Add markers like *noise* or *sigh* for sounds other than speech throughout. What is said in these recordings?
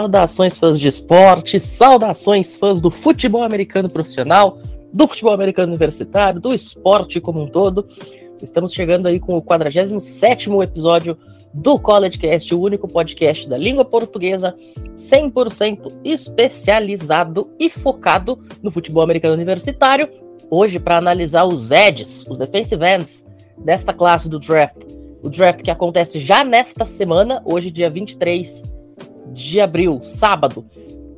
Saudações fãs de esporte, saudações fãs do futebol americano profissional, do futebol americano universitário, do esporte como um todo. Estamos chegando aí com o 47º episódio do CollegeCast, o único podcast da língua portuguesa 100% especializado e focado no futebol americano universitário. Hoje para analisar os edges, os defensive ends desta classe do draft. O draft que acontece já nesta semana, hoje dia 23 de abril, sábado.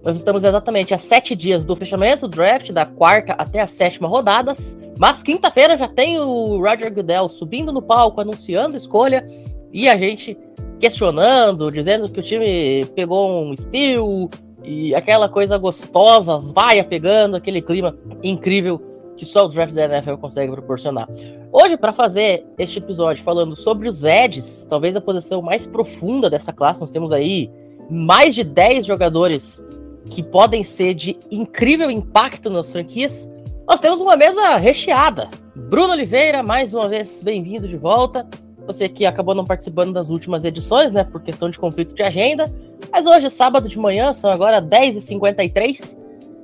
Nós estamos exatamente a sete dias do fechamento do draft, da quarta até a sétima rodadas. Mas quinta-feira já tem o Roger Goodell subindo no palco, anunciando escolha, e a gente questionando, dizendo que o time pegou um steal, e aquela coisa gostosa, as vaia pegando, aquele clima incrível que só o draft da NFL consegue proporcionar. Hoje, para fazer este episódio falando sobre os edges, talvez a posição mais profunda dessa classe, nós temos aí mais de 10 jogadores que podem ser de incrível impacto nas franquias, nós temos uma mesa recheada. Bruno Oliveira, mais uma vez, bem-vindo de volta. Você que acabou não participando das últimas edições, né, por questão de conflito de agenda. Mas hoje, sábado de manhã, são agora 10h53.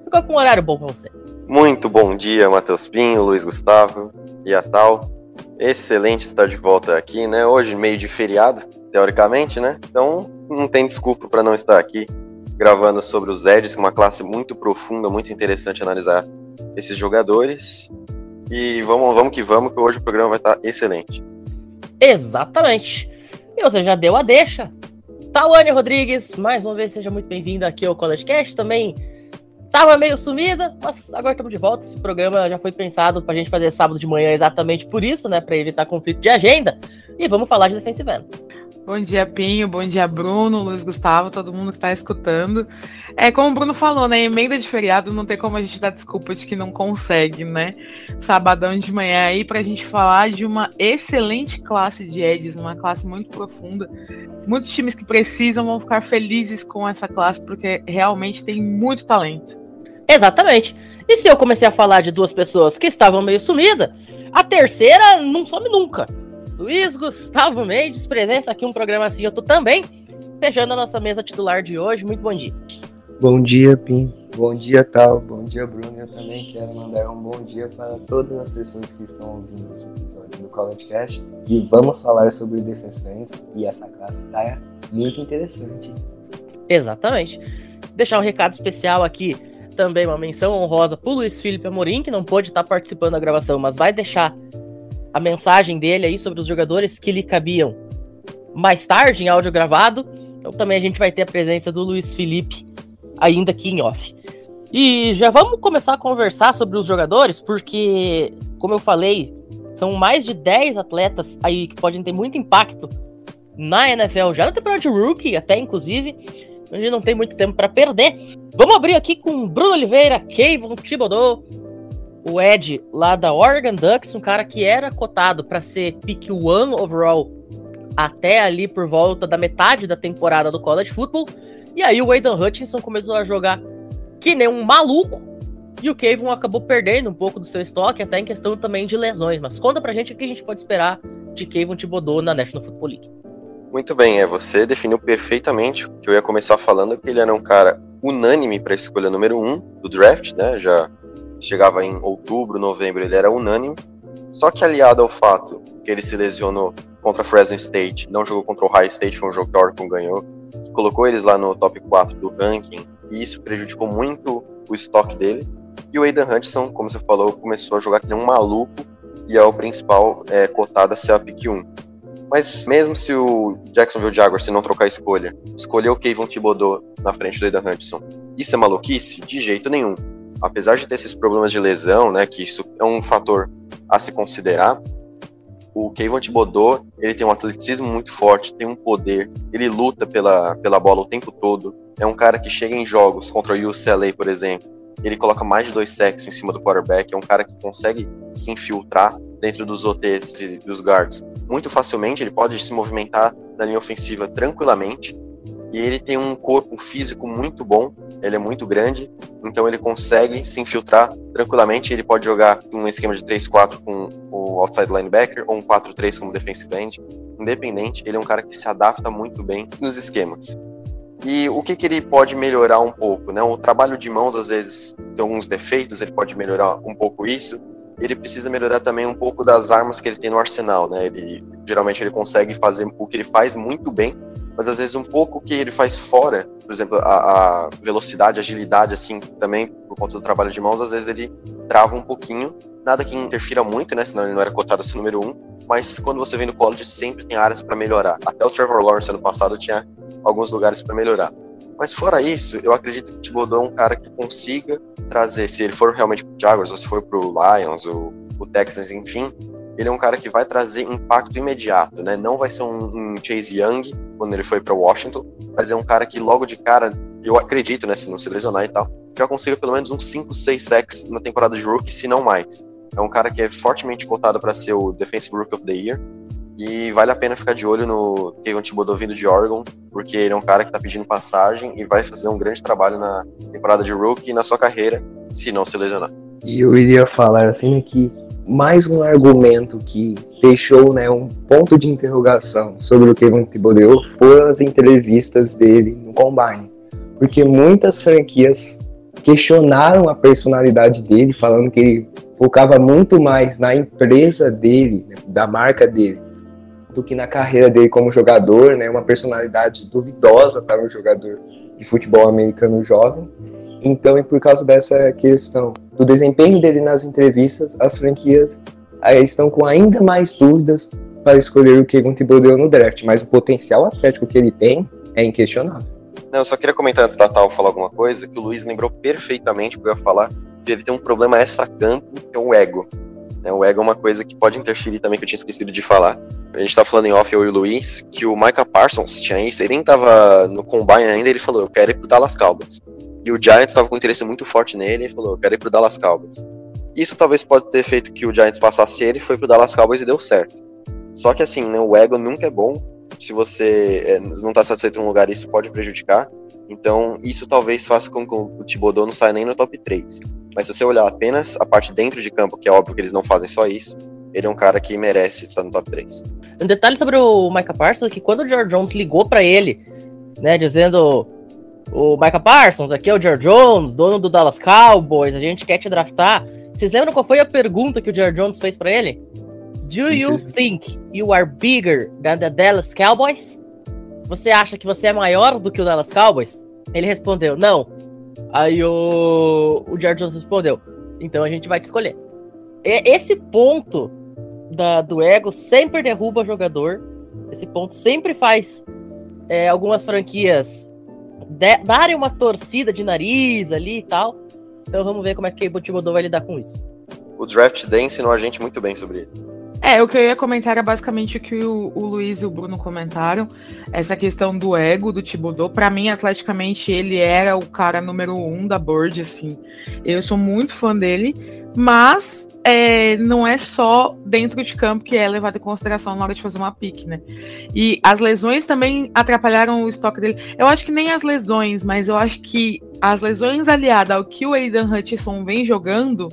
Ficou com um horário bom para você. Muito bom dia, Matheus Pinho, Luiz Gustavo e a tal. Excelente estar de volta aqui, né? Hoje, meio de feriado, teoricamente, né? Então, não tem desculpa para não estar aqui gravando sobre os Edges, uma classe muito profunda, muito interessante analisar esses jogadores. E vamos, vamos que vamos, que hoje o programa vai estar excelente. Exatamente. E você já deu a deixa. Tawane Rodrigues, mais uma vez, seja muito bem-vindo aqui ao College Cast. Também tava meio sumida, mas agora estamos de volta. Esse programa já foi pensado para a gente fazer sábado de manhã exatamente por isso, né? Para evitar conflito de agenda. E vamos falar de defensive end. Bom dia, Pinho. Bom dia, Bruno, Luiz Gustavo, todo mundo que está escutando. É como o Bruno falou, né? Emenda de feriado não tem como a gente dar desculpa de que não consegue, né? Sabadão de manhã aí para a gente falar de uma excelente classe de Eds, uma classe muito profunda. Muitos times que precisam vão ficar felizes com essa classe porque realmente tem muito talento. Exatamente. E se eu comecei a falar de duas pessoas que estavam meio sumidas, a terceira não some nunca. Luiz Gustavo Mendes, presença aqui um programa assim, eu tô também fechando a nossa mesa titular de hoje. Muito bom dia. Bom dia, Pim. Bom dia, Tal. Bom dia, Bruno. Eu também quero mandar um bom dia para todas as pessoas que estão ouvindo esse episódio do College Cast. E vamos falar sobre Defense Fans. E essa classe tá muito interessante. Exatamente. Deixar um recado especial aqui, também uma menção honrosa pro Luiz Felipe Amorim, que não pôde estar participando da gravação, mas vai deixar a mensagem dele aí sobre os jogadores que lhe cabiam mais tarde em áudio gravado. Então também a gente vai ter a presença do Luiz Felipe ainda aqui em off. E já vamos começar a conversar sobre os jogadores, porque, como eu falei, são mais de 10 atletas aí que podem ter muito impacto na NFL, já na temporada de rookie, até inclusive. A gente não tem muito tempo para perder. Vamos abrir aqui com Bruno Oliveira, Kevin Thibodeau, o Ed lá da Oregon Ducks, um cara que era cotado para ser pick one overall até ali por volta da metade da temporada do college football. E aí o Aidan Hutchinson começou a jogar que nem um maluco. E o Kevin acabou perdendo um pouco do seu estoque, até em questão também de lesões. Mas conta pra gente o que a gente pode esperar de Kevin Thibodeau na National Football League. Muito bem, é, você definiu perfeitamente o que eu ia começar falando, que ele era um cara unânime para a escolha número um do draft, né? Já chegava em outubro, novembro, ele era unânime. Só que aliado ao fato que ele se lesionou contra Fresno State, não jogou contra o Ohio State, foi um jogo que Oregon ganhou, colocou eles lá no top 4 do ranking, e isso prejudicou muito o estoque dele. E o Aidan Hutchinson, como você falou, começou a jogar que nem um maluco e é o principal é, cotado a ser a pick 1. Mas mesmo se o Jacksonville Jaguars, se não trocar a escolha, escolher o Kayvon Thibodeau na frente do Aidan Hutchinson, isso é maluquice? De jeito nenhum apesar de ter esses problemas de lesão, né, que isso é um fator a se considerar, o Kevin Thibodeau, ele tem um atleticismo muito forte, tem um poder, ele luta pela, pela bola o tempo todo, é um cara que chega em jogos contra o UCLA, por exemplo, ele coloca mais de dois sacks em cima do quarterback, é um cara que consegue se infiltrar dentro dos OTs e dos guards muito facilmente, ele pode se movimentar na linha ofensiva tranquilamente, e ele tem um corpo físico muito bom, ele é muito grande, então ele consegue se infiltrar tranquilamente. Ele pode jogar um esquema de 3-4 com o outside linebacker ou um 4-3 como defensive end. Independente, ele é um cara que se adapta muito bem nos esquemas. E o que, que ele pode melhorar um pouco, né? O trabalho de mãos, às vezes, tem alguns defeitos, ele pode melhorar um pouco isso. Ele precisa melhorar também um pouco das armas que ele tem no arsenal, né? Ele, geralmente ele consegue fazer o que ele faz muito bem, mas às vezes um pouco que ele faz fora, por exemplo, a, a velocidade, a agilidade, assim, também, por conta do trabalho de mãos, às vezes ele trava um pouquinho. Nada que interfira muito, né? Senão ele não era cotado assim número um. Mas quando você vem no college, sempre tem áreas para melhorar. Até o Trevor Lawrence ano passado tinha alguns lugares para melhorar. Mas fora isso, eu acredito que o Thibodeau é um cara que consiga trazer, se ele for realmente pro Jaguars, ou se for pro Lions, ou o Texans, enfim, ele é um cara que vai trazer impacto imediato, né? Não vai ser um, um Chase Young quando ele foi para Washington, mas é um cara que logo de cara, eu acredito, né, se não se lesionar e tal, já consiga pelo menos uns 5, 6 sacks na temporada de rookie, se não mais. É um cara que é fortemente cotado para ser o Defensive Rookie of the Year. E vale a pena ficar de olho no Kevin Thibodeau vindo de Oregon, porque ele é um cara que está pedindo passagem e vai fazer um grande trabalho na temporada de rookie e na sua carreira, se não se lesionar. E eu iria falar assim que mais um argumento que deixou né, um ponto de interrogação sobre o Kevin Thibodeau foram as entrevistas dele no Combine. Porque muitas franquias questionaram a personalidade dele, falando que ele focava muito mais na empresa dele, né, da marca dele, do que na carreira dele como jogador, né? Uma personalidade duvidosa para um jogador de futebol americano jovem. Então, e por causa dessa questão do desempenho dele nas entrevistas, as franquias estão com ainda mais dúvidas para escolher o Kevin Thibodeau no draft, mas o potencial atlético que ele tem é inquestionável. Não, eu só queria comentar antes da Tal falar alguma coisa, que o Luiz lembrou perfeitamente o que eu ia falar, ele tem um problema extra-campo, que é o ego. Né? O ego é uma coisa que pode interferir também, que eu tinha esquecido de falar. A gente tá falando em off, eu e o Luiz, que o Micah Parsons tinha isso, ele nem tava no combine ainda, ele falou, eu quero ir pro Dallas Cowboys. E o Giants tava com interesse muito forte nele, ele falou, eu quero ir pro Dallas Cowboys. Isso talvez pode ter feito que o Giants passasse ele, foi pro Dallas Cowboys e deu certo. Só que assim, né, o ego nunca é bom. Se você é, não tá satisfeito em um lugar, isso pode prejudicar. Então, isso talvez faça com que o Thibodeau não saia nem no top 3. Mas se você olhar apenas a parte dentro de campo, que é óbvio que eles não fazem só isso, ele é um cara que merece estar no top 3. Um detalhe sobre o Micah Parsons é que quando o George Jones ligou para ele, né, dizendo o Micah Parsons, aqui é o George Jones, dono do Dallas Cowboys, a gente quer te draftar. Vocês lembram qual foi a pergunta que o George Jones fez para ele? Do you think you are bigger than the Dallas Cowboys? Você acha que você é maior do que o Dallas Cowboys? Ele respondeu, não. Aí o, o George Jones respondeu: Então a gente vai te escolher. E, esse ponto da, do ego sempre derruba o jogador. Esse ponto sempre faz é, algumas franquias de, darem uma torcida de nariz ali e tal. Então vamos ver como é que o Thibodeau vai lidar com isso. O Draft Day ensinou a gente muito bem sobre ele. É, o que eu ia comentar era basicamente o que o, o Luiz e o Bruno comentaram. Essa questão do ego do Thibodeau. Para mim, atleticamente, ele era o cara número um da board, assim. Eu sou muito fã dele, mas é, não é só dentro de campo que é levado em consideração na hora de fazer uma pique, né? E as lesões também atrapalharam o estoque dele. Eu acho que nem as lesões, mas eu acho que as lesões aliadas ao que o Aidan Hutchinson vem jogando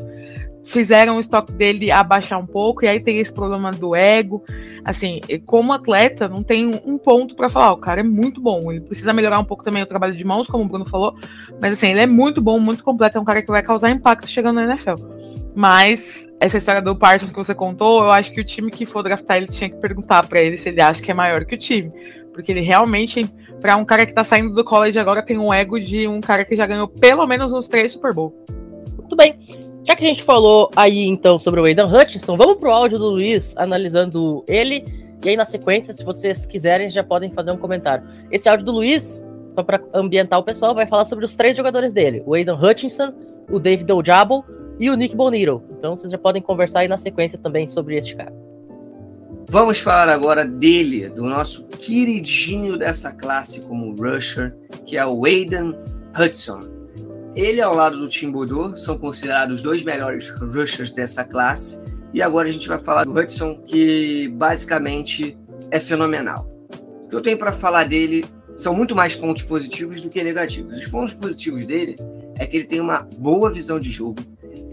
fizeram o estoque dele abaixar um pouco, e aí tem esse problema do ego. Assim, como atleta, não tem um ponto para falar, o cara é muito bom. Ele precisa melhorar um pouco também o trabalho de mãos, como o Bruno falou, mas assim, ele é muito bom, muito completo, é um cara que vai causar impacto chegando na NFL. Mas essa história do Parsons que você contou, eu acho que o time que for draftar ele tinha que perguntar para ele se ele acha que é maior que o time, porque ele realmente, para um cara que tá saindo do college agora, tem um ego de um cara que já ganhou pelo menos uns três Super Bowl. Muito bem. Já que a gente falou aí então sobre o Aidan Hutchinson, vamos pro áudio do Luiz analisando ele. E aí na sequência, se vocês quiserem, já podem fazer um comentário. Esse áudio do Luiz, só para ambientar o pessoal, vai falar sobre os três jogadores dele: o Aidan Hutchinson, o David Ojabo e o Nick Bonito. Então vocês já podem conversar aí na sequência também sobre este cara. Vamos falar agora dele, do nosso queridinho dessa classe como rusher, que é o Aidan Hudson. Ele, ao lado do Tim Boudreau, são considerados os dois melhores rushers dessa classe. E agora a gente vai falar do Hudson, que basicamente é fenomenal. O que eu tenho para falar dele são muito mais pontos positivos do que negativos. Os pontos positivos dele é que ele tem uma boa visão de jogo,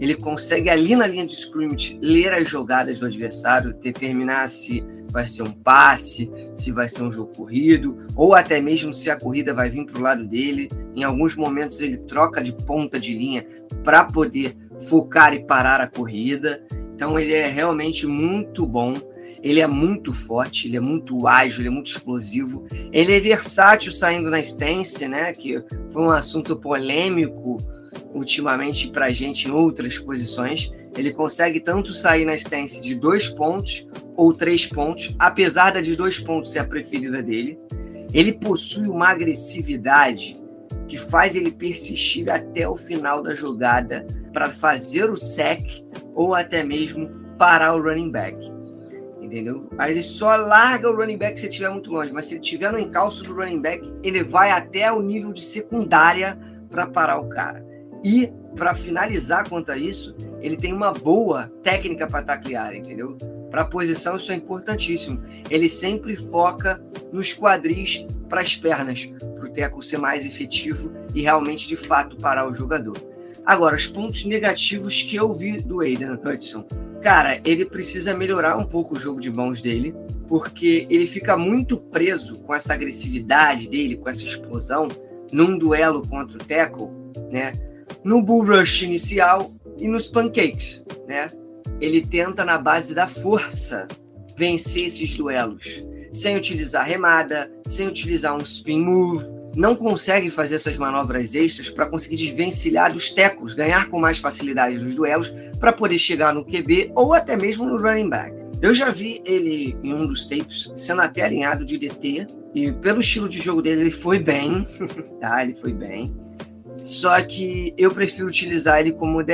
Ele consegue, ali na linha de scrimmage, ler as jogadas do adversário, determinar se vai ser um passe, se vai ser um jogo corrido, ou até mesmo se a corrida vai vir para o lado dele. Em alguns momentos, ele troca de ponta de linha para poder focar e parar a corrida. Então, ele é realmente muito bom. Ele é muito forte, ele é muito ágil, ele é muito explosivo. Ele é versátil saindo na stance, né? Que foi um assunto polêmico ultimamente para a gente em outras posições. Ele consegue tanto sair na stance de dois pontos ou três pontos, apesar da de dois pontos ser a preferida dele. Ele possui uma agressividade que faz ele persistir até o final da jogada para fazer o sec ou até mesmo parar o running back entendeu? Aí ele só larga o running back se estiver muito longe, mas se ele estiver no encalço do running back, ele vai até o nível de secundária para parar o cara. E para finalizar quanto a isso, ele tem uma boa técnica para taclear, entendeu? Para a posição isso é importantíssimo. Ele sempre foca nos quadris para as pernas, para o teco ser mais efetivo e realmente de fato parar o jogador. Agora, os pontos negativos que eu vi do Aiden Hudson Cara, ele precisa melhorar um pouco o jogo de mãos dele, porque ele fica muito preso com essa agressividade dele, com essa explosão, num duelo contra o tackle, né? No bull rush inicial e nos pancakes, né? Ele tenta na base da força vencer esses duelos, sem utilizar remada, sem utilizar um spin move, não consegue fazer essas manobras extras para conseguir desvencilhar dos tecos, ganhar com mais facilidade nos duelos para poder chegar no QB ou até mesmo no running back. Eu já vi ele em um dos tapes sendo até alinhado de DT e pelo estilo de jogo dele ele foi bem, *laughs* tá? Ele foi bem. Só que eu prefiro utilizar ele como DE,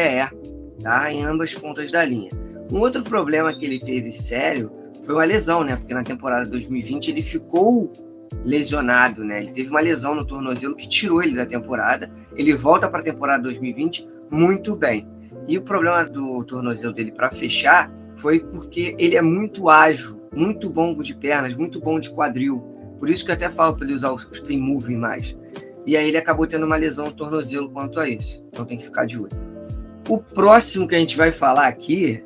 tá? Em ambas pontas da linha. Um outro problema que ele teve sério foi uma lesão, né? Porque na temporada 2020 ele ficou lesionado, né? Ele teve uma lesão no tornozelo que tirou ele da temporada. Ele volta para a temporada 2020 muito bem. E o problema do tornozelo dele para fechar foi porque ele é muito ágil, muito bom de pernas, muito bom de quadril. Por isso que eu até falo para ele usar o spin moving mais. E aí ele acabou tendo uma lesão no tornozelo quanto a isso. Então tem que ficar de olho. O próximo que a gente vai falar aqui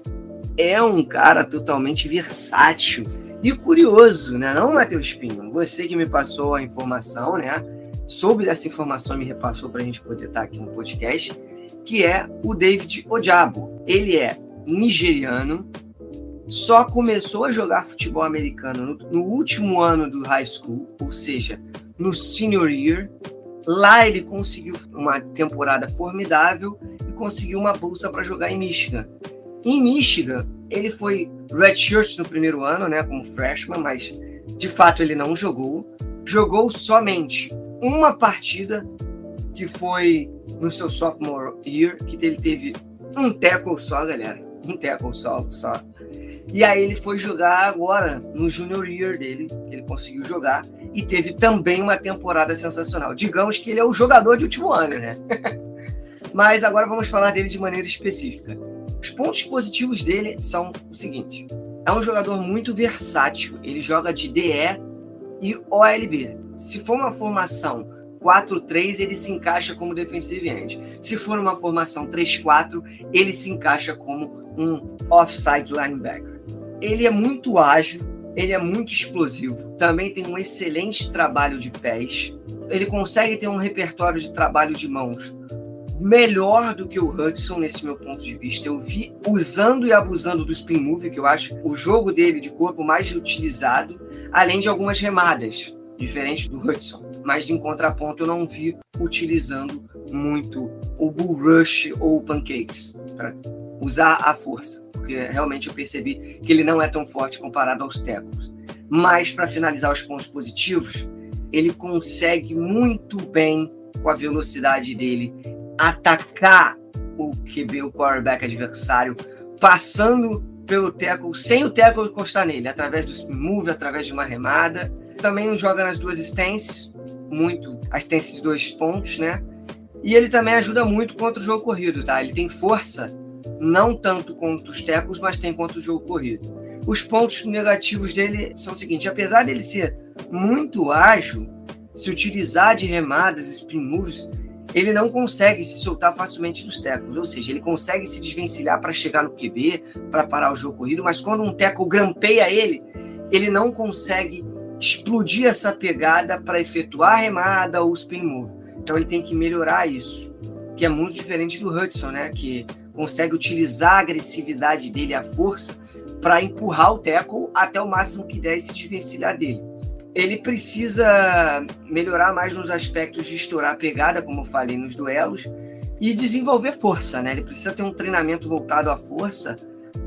é um cara totalmente versátil e curioso, né? Não, Matheus Pinho? Você que me passou a informação, né? Soube dessa informação e me repassou para a gente poder estar aqui no podcast, que é o David Ojabo. Ele é nigeriano, só começou a jogar futebol americano no, no último ano do high school, ou seja, no senior year. Lá ele conseguiu uma temporada formidável e conseguiu uma bolsa para jogar em Michigan. Em Michigan, ele foi redshirt no primeiro ano, né, como freshman, mas de fato ele não jogou. Jogou somente uma partida, que foi no seu sophomore year, que ele teve um tackle só, galera. Um tackle só, só. E aí ele foi jogar agora, no junior year dele, que ele conseguiu jogar, e teve também uma temporada sensacional. Digamos que ele é o jogador de último ano, né? *laughs* Mas agora vamos falar dele de maneira específica. Os pontos positivos dele são o seguinte: é um jogador muito versátil, ele joga de DE e OLB. Se for uma formação 4-3, ele se encaixa como defensive end. Se for uma formação 3-4, ele se encaixa como um offside linebacker. Ele é muito ágil, ele é muito explosivo, também tem um excelente trabalho de pés. Ele consegue ter um repertório de trabalho de mãos melhor do que o Hudson, nesse meu ponto de vista. Eu vi usando e abusando do spin move, que eu acho o jogo dele de corpo mais utilizado, além de algumas remadas, diferente do Hudson. Mas em contraponto, eu não vi utilizando muito o bull rush ou o pancakes para usar a força, porque realmente eu percebi que ele não é tão forte comparado aos tecos. Mas para finalizar os pontos positivos, ele consegue muito bem com a velocidade dele atacar o QB, o quarterback adversário, passando pelo tackle, sem o tackle encostar nele, através do move, através de uma remada. Também joga nas duas stances, muito, as stances de dois pontos, né? E ele também ajuda muito contra o jogo corrido, tá? Ele tem força, não tanto contra os tecos, mas tem contra o jogo corrido. Os pontos negativos dele são o seguinte: apesar dele ser muito ágil, se utilizar de remadas, spin moves, ele não consegue se soltar facilmente dos tecos, ou seja, ele consegue se desvencilhar para chegar no QB, para parar o jogo corrido, mas quando um teco grampeia ele, ele não consegue explodir essa pegada para efetuar a remada ou spin move. Então ele tem que melhorar isso, que é muito diferente do Hudson, né, que consegue utilizar a agressividade dele, a força, para empurrar o tackle até o máximo que der e se desvencilhar dele ele precisa melhorar mais nos aspectos de estourar a pegada, como eu falei nos duelos, e desenvolver força, né? Ele precisa ter um treinamento voltado à força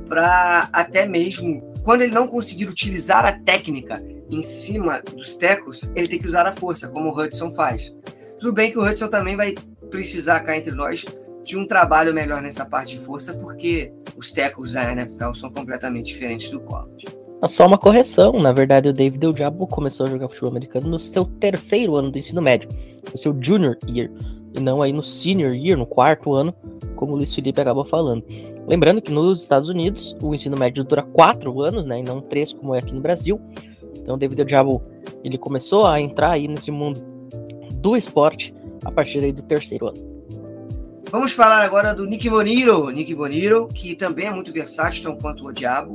para até mesmo quando ele não conseguir utilizar a técnica em cima dos tecos, ele tem que usar a força, como o Hudson faz. Tudo bem que o Hudson também vai precisar cá entre nós de um trabalho melhor nessa parte de força, porque os tecos da NFL são completamente diferentes do college. Só uma correção, na verdade o David Del Diabo começou a jogar futebol americano no seu terceiro ano do ensino médio, no seu junior year, e não aí no senior year, no quarto ano, como o Luiz Felipe acabou falando. Lembrando que nos Estados Unidos o ensino médio dura quatro anos, né, e não três como é aqui no Brasil. Então o David Del Diabo, ele começou a entrar aí nesse mundo do esporte a partir aí do terceiro ano. Vamos falar agora do Nick Boniro, Nick Boniro, que também é muito versátil, tão quanto o Diabo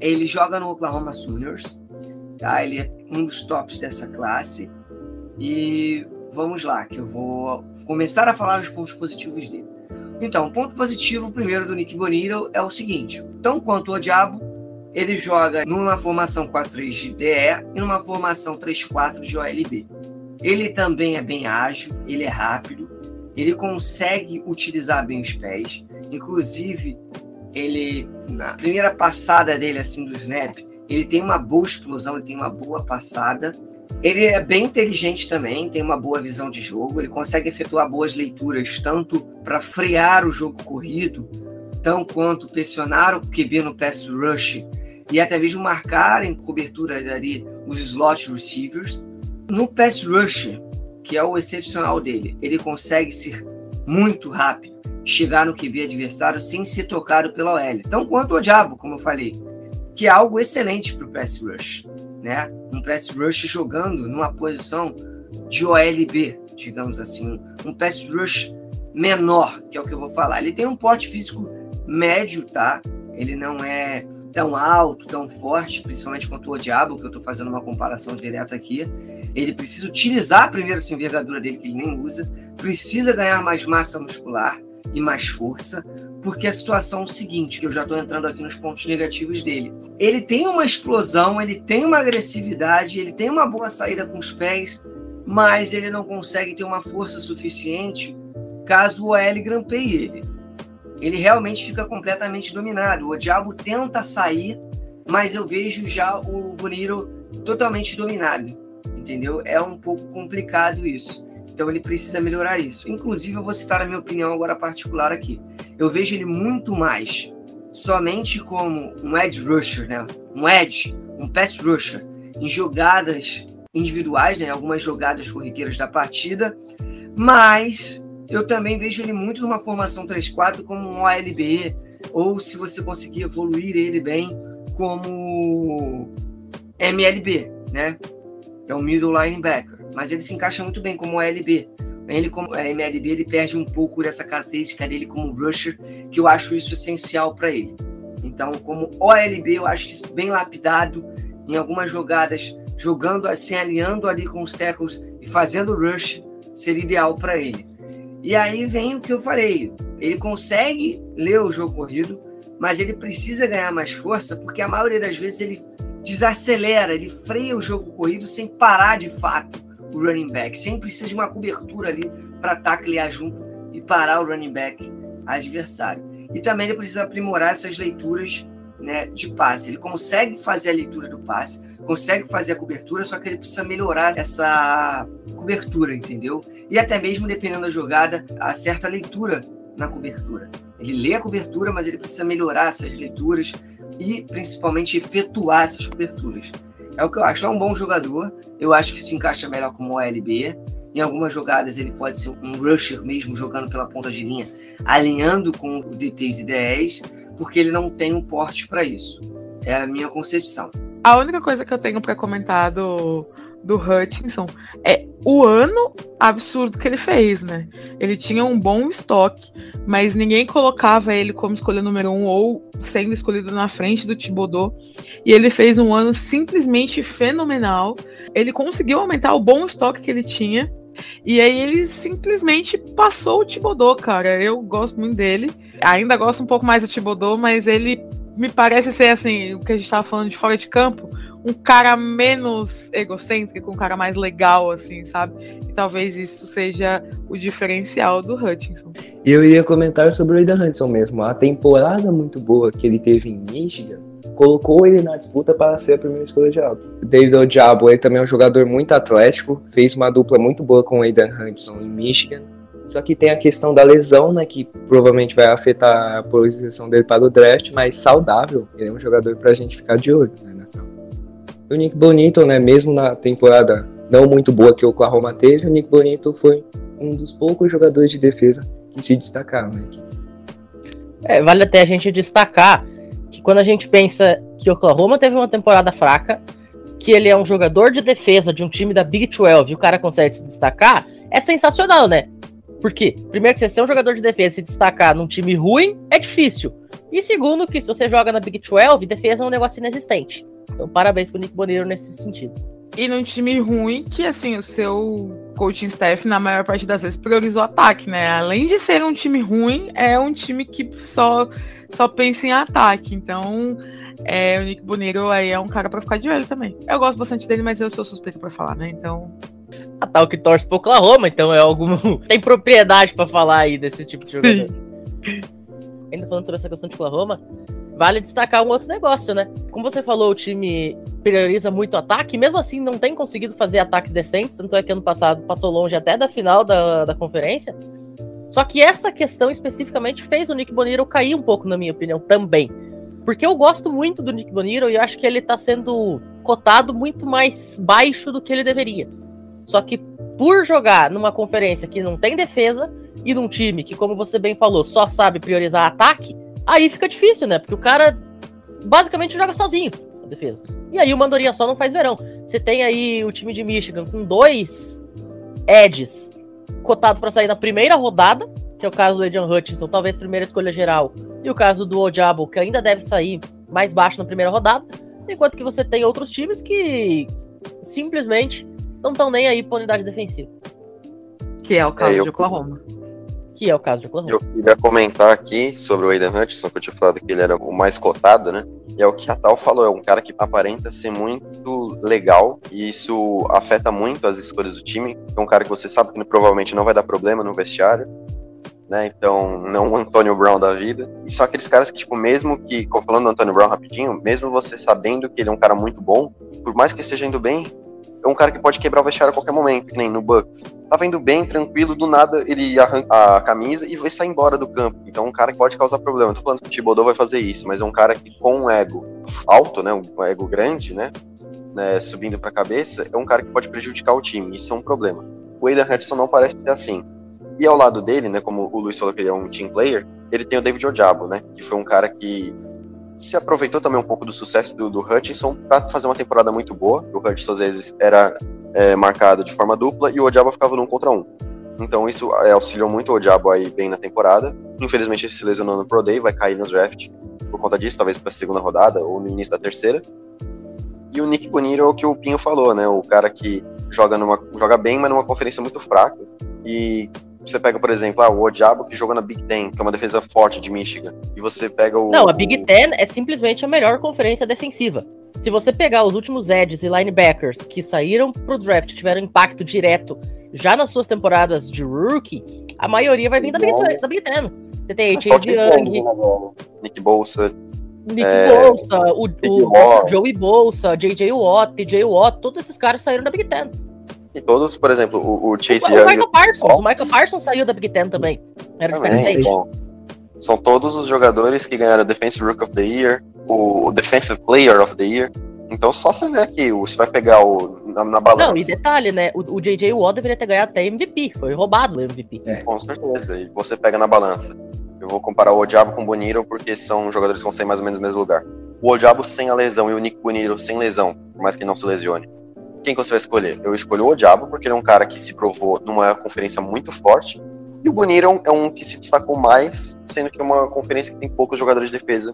ele joga no Oklahoma Sooners, tá? Ele é um dos tops dessa classe. E vamos lá, que eu vou começar a falar os pontos positivos dele. Então, o ponto positivo primeiro do Nick Bonito é o seguinte: tão quanto o Diabo, ele joga numa formação 4-3 de DE e numa formação 3-4 de OLB. Ele também é bem ágil, ele é rápido, ele consegue utilizar bem os pés. Inclusive, ele, na primeira passada dele, assim, do snap, ele tem uma boa explosão, ele tem uma boa passada. Ele é bem inteligente também, tem uma boa visão de jogo, ele consegue efetuar boas leituras, tanto para frear o jogo corrido, tão quanto pressionar o QB no pass rush e até mesmo marcar em cobertura ali os slot receivers. No pass rush, que é o excepcional dele, ele consegue ser muito rápido chegar no QB adversário sem ser tocado pela OL. Tão quanto o Diabo, como eu falei, que é algo excelente para o pass rush. Né? Um pass rush jogando numa posição de OLB, digamos assim. Um pass rush menor, que é o que eu vou falar. Ele tem um porte físico médio, tá? Ele não é tão alto, tão forte, principalmente quanto o Diabo, que eu estou fazendo uma comparação direta aqui. Ele precisa utilizar primeiro essa envergadura dele, que ele nem usa, precisa ganhar mais massa muscular, e mais força, porque a situação é o seguinte, que eu já estou entrando aqui nos pontos negativos dele. Ele tem uma explosão, ele tem uma agressividade, ele tem uma boa saída com os pés, mas ele não consegue ter uma força suficiente caso o OL grampeie ele. Ele realmente fica completamente dominado. O Diabo tenta sair, mas eu vejo já o Boniro totalmente dominado. Entendeu? É um pouco complicado isso. Então ele precisa melhorar isso. Inclusive, eu vou citar a minha opinião agora particular aqui. Eu vejo ele muito mais somente como um edge rusher, né? Um edge, um pass rusher em jogadas individuais, né? Algumas jogadas corriqueiras da partida, mas eu também vejo ele muito numa formação 3-4 como um OLB, ou se você conseguir evoluir ele bem como MLB, né? É um middle linebacker mas ele se encaixa muito bem como OLB. Ele, como é, MLB, ele perde um pouco dessa característica dele como rusher, que eu acho isso essencial para ele. Então, como OLB, eu acho isso bem lapidado em algumas jogadas, jogando assim, alinhando ali com os tackles e fazendo rush, seria ideal para ele. E aí vem o que eu falei: ele consegue ler o jogo corrido, mas ele precisa ganhar mais força, porque a maioria das vezes ele desacelera, ele freia o jogo corrido sem parar de fato o running back. Sempre precisa de uma cobertura ali para taclear junto e parar o running back adversário. E também ele precisa aprimorar essas leituras né, de passe. Ele consegue fazer a leitura do passe, consegue fazer a cobertura, só que ele precisa melhorar essa cobertura, entendeu? E até mesmo, dependendo da jogada, a certa leitura na cobertura. Ele lê a cobertura, mas ele precisa melhorar essas leituras e principalmente efetuar essas coberturas. É o que eu acho. É um bom jogador. Eu acho que se encaixa melhor como OLB. Em algumas jogadas ele pode ser um rusher mesmo, jogando pela ponta de linha, alinhando com DTs e DEs, porque ele não tem um porte para isso. É a minha concepção. A única coisa que eu tenho para comentar do, do Hutchinson é o ano absurdo que ele fez, né? Ele tinha um bom estoque, mas ninguém colocava ele como escolha número um ou sendo escolhido na frente do Thibodeau. E ele fez um ano simplesmente fenomenal. Ele conseguiu aumentar o bom estoque que ele tinha. E aí ele simplesmente passou o Thibodeau, cara. Eu gosto muito dele. Ainda gosto um pouco mais do Thibodeau, mas ele me parece ser assim, o que a gente estava falando de fora de campo, um cara menos egocêntrico, um cara mais legal, assim, sabe? E talvez isso seja o diferencial do Hutchinson. Eu ia comentar sobre o Aidan Hutchinson mesmo. A temporada muito boa que ele teve em Michigan colocou ele na disputa para ser a primeira escolha de álbum. O David Ojabo, ele também é um jogador muito atlético, fez uma dupla muito boa com o Aidan Hutchinson em Michigan. Só que tem a questão da lesão, né, que provavelmente vai afetar a projeção dele para o draft, mas saudável, ele é um jogador para a gente ficar de olho, né, o Nick Bonito, né, mesmo na temporada não muito boa que o Oklahoma teve, o Nick Bonito foi um dos poucos jogadores de defesa que se destacaram na equipe. É, vale até a gente destacar que quando a gente pensa que Oklahoma teve uma temporada fraca, que ele é um jogador de defesa de um time da Big 12 e o cara consegue se destacar, é sensacional, né? Porque, primeiro, que você ser um jogador de defesa e se destacar num time ruim é difícil. E segundo, que se você joga na Big 12, defesa é um negócio inexistente. Então, parabéns pro Nick Boneiro nesse sentido. E num time ruim, que assim, o seu coaching staff, na maior parte das vezes, priorizou o ataque, né? Além de ser um time ruim, é um time que só, só pensa em ataque. Então, é, o Nick Boneiro aí é um cara para ficar de olho também. Eu gosto bastante dele, mas eu sou suspeito para falar, né? Então. A tal que torce pro Oklahoma, então é algum. *laughs* Tem propriedade para falar aí desse tipo de jogador. Sim. Ainda falando sobre essa questão de Oklahoma, Vale destacar um outro negócio, né? Como você falou, o time prioriza muito ataque, mesmo assim não tem conseguido fazer ataques decentes, tanto é que ano passado passou longe até da final da, da conferência. Só que essa questão especificamente fez o Nick Boniro cair um pouco, na minha opinião, também. Porque eu gosto muito do Nick Boniro e acho que ele tá sendo cotado muito mais baixo do que ele deveria. Só que por jogar numa conferência que não tem defesa e num time que, como você bem falou, só sabe priorizar ataque, Aí fica difícil, né? Porque o cara basicamente joga sozinho a defesa. E aí o Mandorinha só não faz verão. Você tem aí o time de Michigan com dois Eds cotados para sair na primeira rodada, que é o caso do Adrian Hutchinson, talvez primeira escolha geral, e o caso do Ojabo, que ainda deve sair mais baixo na primeira rodada, enquanto que você tem outros times que simplesmente não estão nem aí para unidade defensiva. Que é o caso é, eu... de Oklahoma que é o caso de Oklahoma. Eu queria comentar aqui sobre o Aiden Hutchinson, que eu tinha falado que ele era o mais cotado, né? E é o que a Tal falou, é um cara que aparenta ser muito legal e isso afeta muito as escolhas do time. É um cara que você sabe que provavelmente não vai dar problema no vestiário. Né, então, não o Antônio Brown da vida. E são aqueles caras que, tipo, mesmo que, falando do Antônio Brown rapidinho, mesmo você sabendo que ele é um cara muito bom, por mais que esteja indo bem, é um cara que pode quebrar o vestiário a qualquer momento, que nem no Bucks. Tava indo bem, tranquilo, do nada ele arranca a camisa e vai sair embora do campo. Então é um cara que pode causar problema. Não tô falando que o Thibodeau vai fazer isso, mas é um cara que com um ego alto, né, um ego grande, né, né subindo pra cabeça, é um cara que pode prejudicar o time. Isso é um problema. O Aidan Hudson não parece ser assim. E ao lado dele, né, como o Luiz falou que ele é um team player, ele tem o David Ojabo, né, que foi um cara que se aproveitou também um pouco do sucesso do, do Hutchinson para fazer uma temporada muito boa. O Hutchinson às vezes era é, marcado de forma dupla e o Odiabo ficava num contra um. Então isso é, auxiliou muito o Odiabo aí bem na temporada. Infelizmente ele se lesionou no Pro Day, vai cair no draft por conta disso, talvez para a segunda rodada ou no início da terceira. E o Nick Boniro é o que o Pinho falou, né? O cara que joga, numa, joga bem, mas numa conferência muito fraca. E você pega, por exemplo, ah, o Odiabo que joga na Big Ten, que é uma defesa forte de Michigan, e você pega o. Não, a Big Ten é simplesmente a melhor conferência defensiva. Se você pegar os últimos edges e linebackers que saíram pro draft, tiveram impacto direto já nas suas temporadas de rookie, a maioria vai vir da Big, da Big Ten. Você tem é Chase Young, né, Nick Bolsa, Nick é, Bolsa, o, o, o Joey Bolsa, JJ Watt, TJ Watt, todos esses caras saíram da Big Ten. E todos, por exemplo, o, o Chase o, Young. O Michael Parsons, o Michael Parsons saiu da Big Ten também. Era também, São todos os jogadores que ganharam Defensive Rook of the Year, o, o Defensive Player of the Year. Então só você ver aqui, você vai pegar o, na, na balança. Não, e detalhe, né? O, o JJ Watt deveria ter ganhado até MVP, foi roubado o MVP. É. Com certeza, e você pega na balança. Eu vou comparar o Odiabo com o Boniro porque são jogadores que vão sair mais ou menos no mesmo lugar. O Odiabo sem a lesão e o Nick Boniro sem lesão, por mais que não se lesione quem que você vai escolher? Eu escolho o Diabo, porque ele é um cara que se provou numa conferência muito forte. E o Boniram é um que se destacou mais, sendo que é uma conferência que tem poucos jogadores de defesa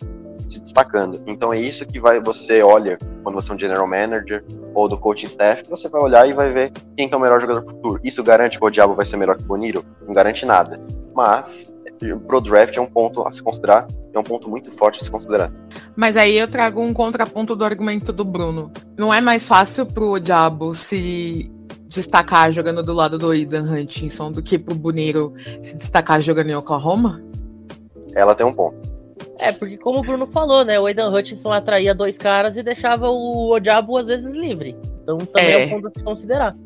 se destacando. Então é isso que vai você olha quando você é um general manager ou do coaching staff, você vai olhar e vai ver quem que é o melhor jogador pro futuro. Isso garante que o Diabo vai ser melhor que o Boniro? Não garante nada. Mas pro draft é um ponto a se considerar, é um ponto muito forte a se considerar. Mas aí eu trago um contraponto do argumento do Bruno. Não é mais fácil pro Diabo se destacar jogando do lado do Aidan Hutchinson do que pro Boniro se destacar jogando em Oklahoma? Ela tem um ponto. É, porque como o Bruno falou, né? O Aidan Hutchinson atraía dois caras e deixava o Odiabo às vezes livre. Então também é, é um ponto a se considerar.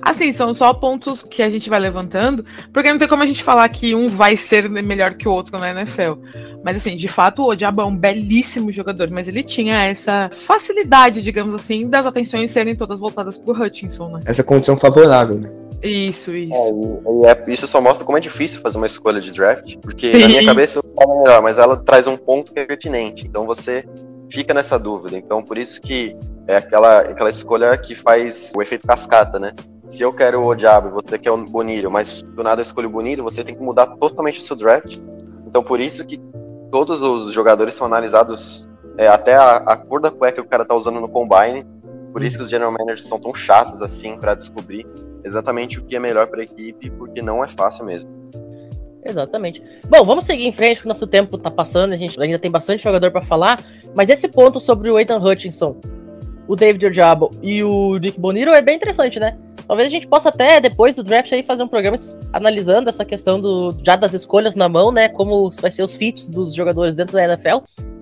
Assim, são só pontos que a gente vai levantando, porque não tem como a gente falar que um vai ser melhor que o outro na NFL. Mas assim, de fato, o Odiabo é um belíssimo jogador, mas ele tinha essa facilidade, digamos assim, das atenções serem todas voltadas pro Hutchinson, né? Essa condição favorável, né? Isso, isso. É, é, isso só mostra como é difícil fazer uma escolha de draft, porque Sim. na minha cabeça eu falo melhor, mas ela traz um ponto que é pertinente. Então você fica nessa dúvida. Então por isso que é aquela, aquela escolha que faz o efeito cascata, né? Se eu quero o Diabo e você quer o Bonito, mas do nada eu escolho o Bonito, você tem que mudar totalmente o seu draft. Então por isso que todos os jogadores são analisados é, até a, a, cor da cueca que o cara tá usando no combine. Por isso que os general managers são tão chatos assim para descobrir exatamente o que é melhor para a equipe, porque não é fácil mesmo. Exatamente. Bom, vamos seguir em frente, porque o nosso tempo está passando, a gente ainda tem bastante jogador para falar, mas esse ponto sobre o Aidan Hutchinson, o David Ojabo e o Nick Boniro é bem interessante, né? Talvez a gente possa até, depois do draft, aí, fazer um programa analisando essa questão do, já das escolhas na mão, né? Como vai ser os fits dos jogadores dentro da NFL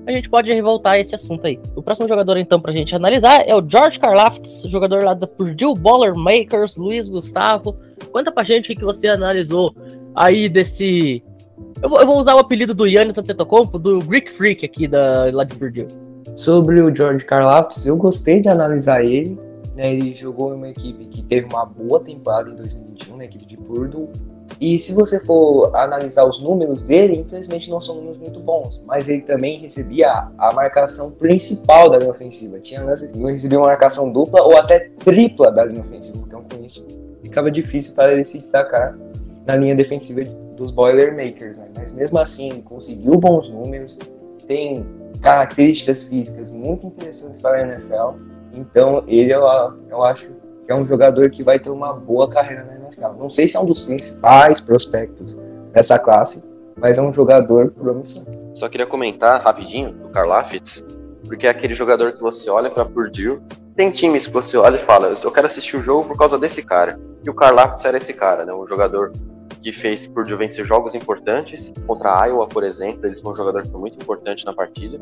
a gente pode revoltar esse assunto aí. O próximo jogador, então, pra gente analisar é o George Karlaftis, jogador lá da Purdue Makers, Luiz Gustavo. Conta pra gente o que você analisou aí desse. Eu vou, eu vou usar o apelido do Yannis Antetokounmpo, do Greek Freak aqui da, lá de Purdue. Sobre o George Karlaftis, eu gostei de analisar ele. Né, ele jogou em uma equipe que teve uma boa temporada em 2021, na equipe de Purdue e se você for analisar os números dele, infelizmente não são números muito bons, mas ele também recebia a, marcação principal da linha ofensiva. Tinha lances que recebia uma marcação dupla ou até tripla da linha ofensiva. Então, com isso, ficava difícil para ele se destacar na linha defensiva dos Boilermakers. Né? Mas mesmo assim, conseguiu bons números, tem características físicas muito interessantes para a NFL. Então, ele eu, eu acho que é um jogador que vai ter uma boa carreira na NFL. Não sei se é um dos principais prospectos dessa classe, mas é um jogador promissor. Só queria comentar rapidinho do Karlaftis, porque é aquele jogador que você olha para Purdue, tem times que você olha e fala, eu quero assistir o jogo por causa desse cara. E o Karlaftis era esse cara, né? Um jogador que fez Purdue vencer jogos importantes, contra a Iowa, por exemplo, ele foi um jogador que foi muito importante na partida.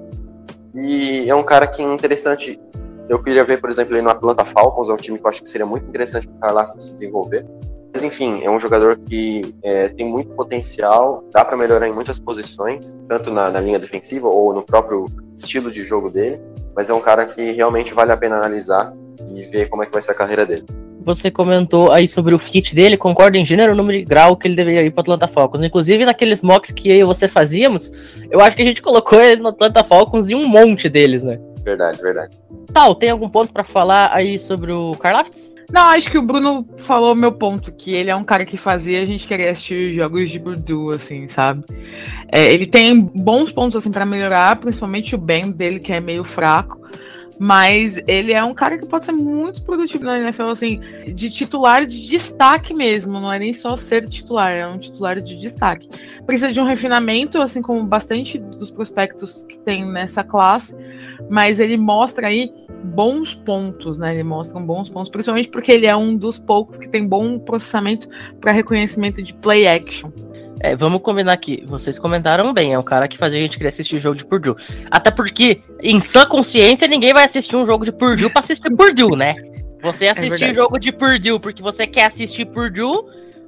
E é um cara que é interessante eu queria ver, por exemplo, ele no Atlanta Falcons, é um time que eu acho que seria muito interessante para Karlaftis se desenvolver. Mas enfim, é um jogador que é, tem muito potencial, dá para melhorar em muitas posições, tanto na, na, linha defensiva ou no próprio estilo de jogo dele. Mas é um cara que realmente vale a pena analisar e ver como é que vai ser a carreira dele. Você comentou aí sobre o fit dele, concordo em gênero, número e grau que ele deveria ir para Atlanta Falcons. Inclusive naqueles mocks que eu e você fazíamos, eu acho que a gente colocou ele no Atlanta Falcons e um monte deles, né? Verdade, verdade. Tal, tem algum ponto para falar aí sobre o Karlaftis? Não, acho que o Bruno falou meu ponto, que ele é um cara que fazia a gente querer assistir jogos de Purdue, assim, sabe? É, ele tem bons pontos, assim, para melhorar, principalmente o bem dele, que é meio fraco. Mas ele é um cara que pode ser muito produtivo na NFL, assim, de titular de destaque mesmo. Não é nem só ser titular, é um titular de destaque. Precisa de um refinamento, assim como bastante dos prospectos que tem nessa classe, mas ele mostra aí bons pontos, né? Ele mostra bons pontos, principalmente porque ele é um dos poucos que tem bom processamento para reconhecimento de play action. É, vamos combinar aqui. Vocês comentaram bem, é um cara que fazia a gente querer assistir jogo de Purdue. Até porque, em sã consciência, ninguém vai assistir um jogo de Purdue pra assistir Purdue, né? Você é assistir é jogo de Purdue porque você quer assistir Purdue,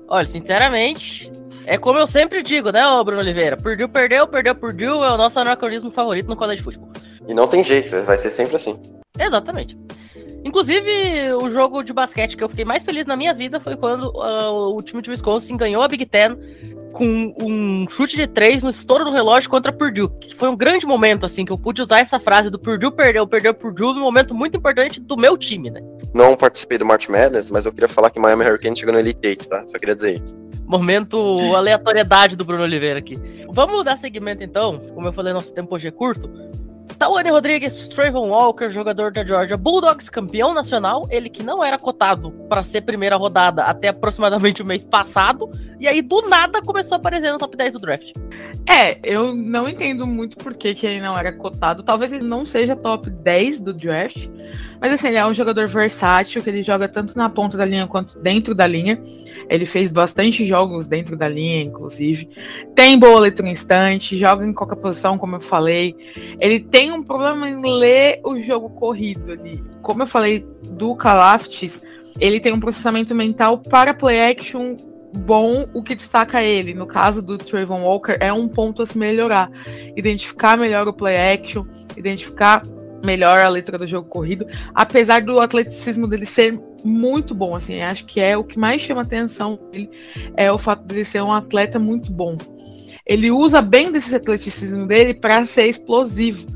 olha, sinceramente, é como eu sempre digo, né, ô Bruno Oliveira? Purdue perdeu, perdeu Purdue, é o nosso anacronismo favorito no college futebol. E não tem jeito, vai ser sempre assim. Exatamente. Inclusive, o jogo de basquete que eu fiquei mais feliz na minha vida foi quando uh, o time de Wisconsin ganhou a Big Ten com um chute de três no estouro do relógio contra Purdue. Que foi um grande momento, assim, que eu pude usar essa frase do Purdue perdeu, perdeu Purdue num momento muito importante do meu time, né? não participei do March Madness, mas eu queria falar que Miami Hurricane chegou no Elite Eight, tá? Só queria dizer isso. Momento *laughs* aleatoriedade do Bruno Oliveira aqui. Vamos dar seguimento então, como eu falei, nosso tempo hoje é curto. Tawane Rodrigues, Trayvon Walker, jogador da Georgia Bulldogs, campeão nacional, ele que não era cotado para ser primeira rodada até aproximadamente o mês passado, e aí do nada começou a aparecer no top 10 do draft. É, eu não entendo muito por que, que ele não era cotado. Talvez ele não seja top 10 do draft, mas assim, ele é um jogador versátil, que ele joga tanto na ponta da linha quanto dentro da linha. Ele fez bastante jogos dentro da linha, inclusive. Tem boa leitura instante, joga em qualquer posição, como eu falei. Ele tem um problema em ler o jogo corrido ali. Como eu falei do Kalaftis, ele tem um processamento mental para play action bom, o que destaca ele, no caso do Trayvon Walker, é um ponto a se melhorar. Identificar melhor o play action, identificar melhor a leitura do jogo corrido, apesar do atleticismo dele ser muito bom, assim, acho que é o que mais chama atenção dele, é o fato dele ser um atleta muito bom. Ele usa bem desse atleticismo dele para ser explosivo.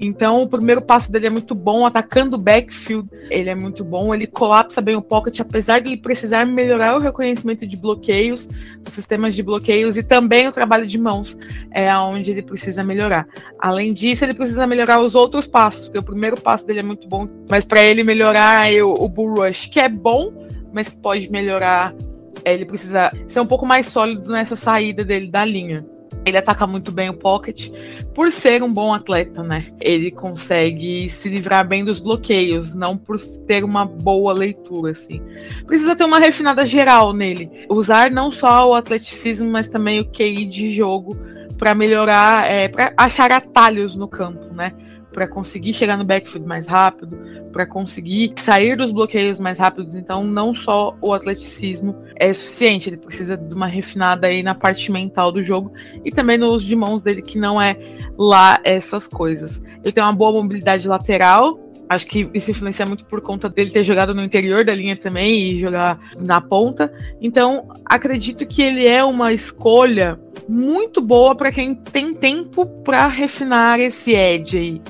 Então, o primeiro passo dele é muito bom, atacando o backfield, ele é muito bom, ele colapsa bem o pocket, apesar de ele precisar melhorar o reconhecimento de bloqueios, os sistemas de bloqueios e também o trabalho de mãos, é onde ele precisa melhorar. Além disso, ele precisa melhorar os outros passos, porque o primeiro passo dele é muito bom, mas para ele melhorar o, o bull rush, que é bom, mas que pode melhorar, ele precisa ser um pouco mais sólido nessa saída dele da linha. Ele ataca muito bem o pocket, por ser um bom atleta, né? Ele consegue se livrar bem dos bloqueios, não por ter uma boa leitura, assim. Precisa ter uma refinada geral nele. Usar não só o atleticismo, mas também o QI de jogo para melhorar, é, para achar atalhos no campo, né? Para conseguir chegar no backfield mais rápido, para conseguir sair dos bloqueios mais rápidos. Então, não só o atleticismo é suficiente, ele precisa de uma refinada aí na parte mental do jogo e também no uso de mãos dele, que não é lá essas coisas. Ele tem uma boa mobilidade lateral, Acho que isso influencia muito por conta dele ter jogado no interior da linha também e jogar na ponta. Então, acredito que ele é uma escolha muito boa para quem tem tempo para refinar esse edge aí.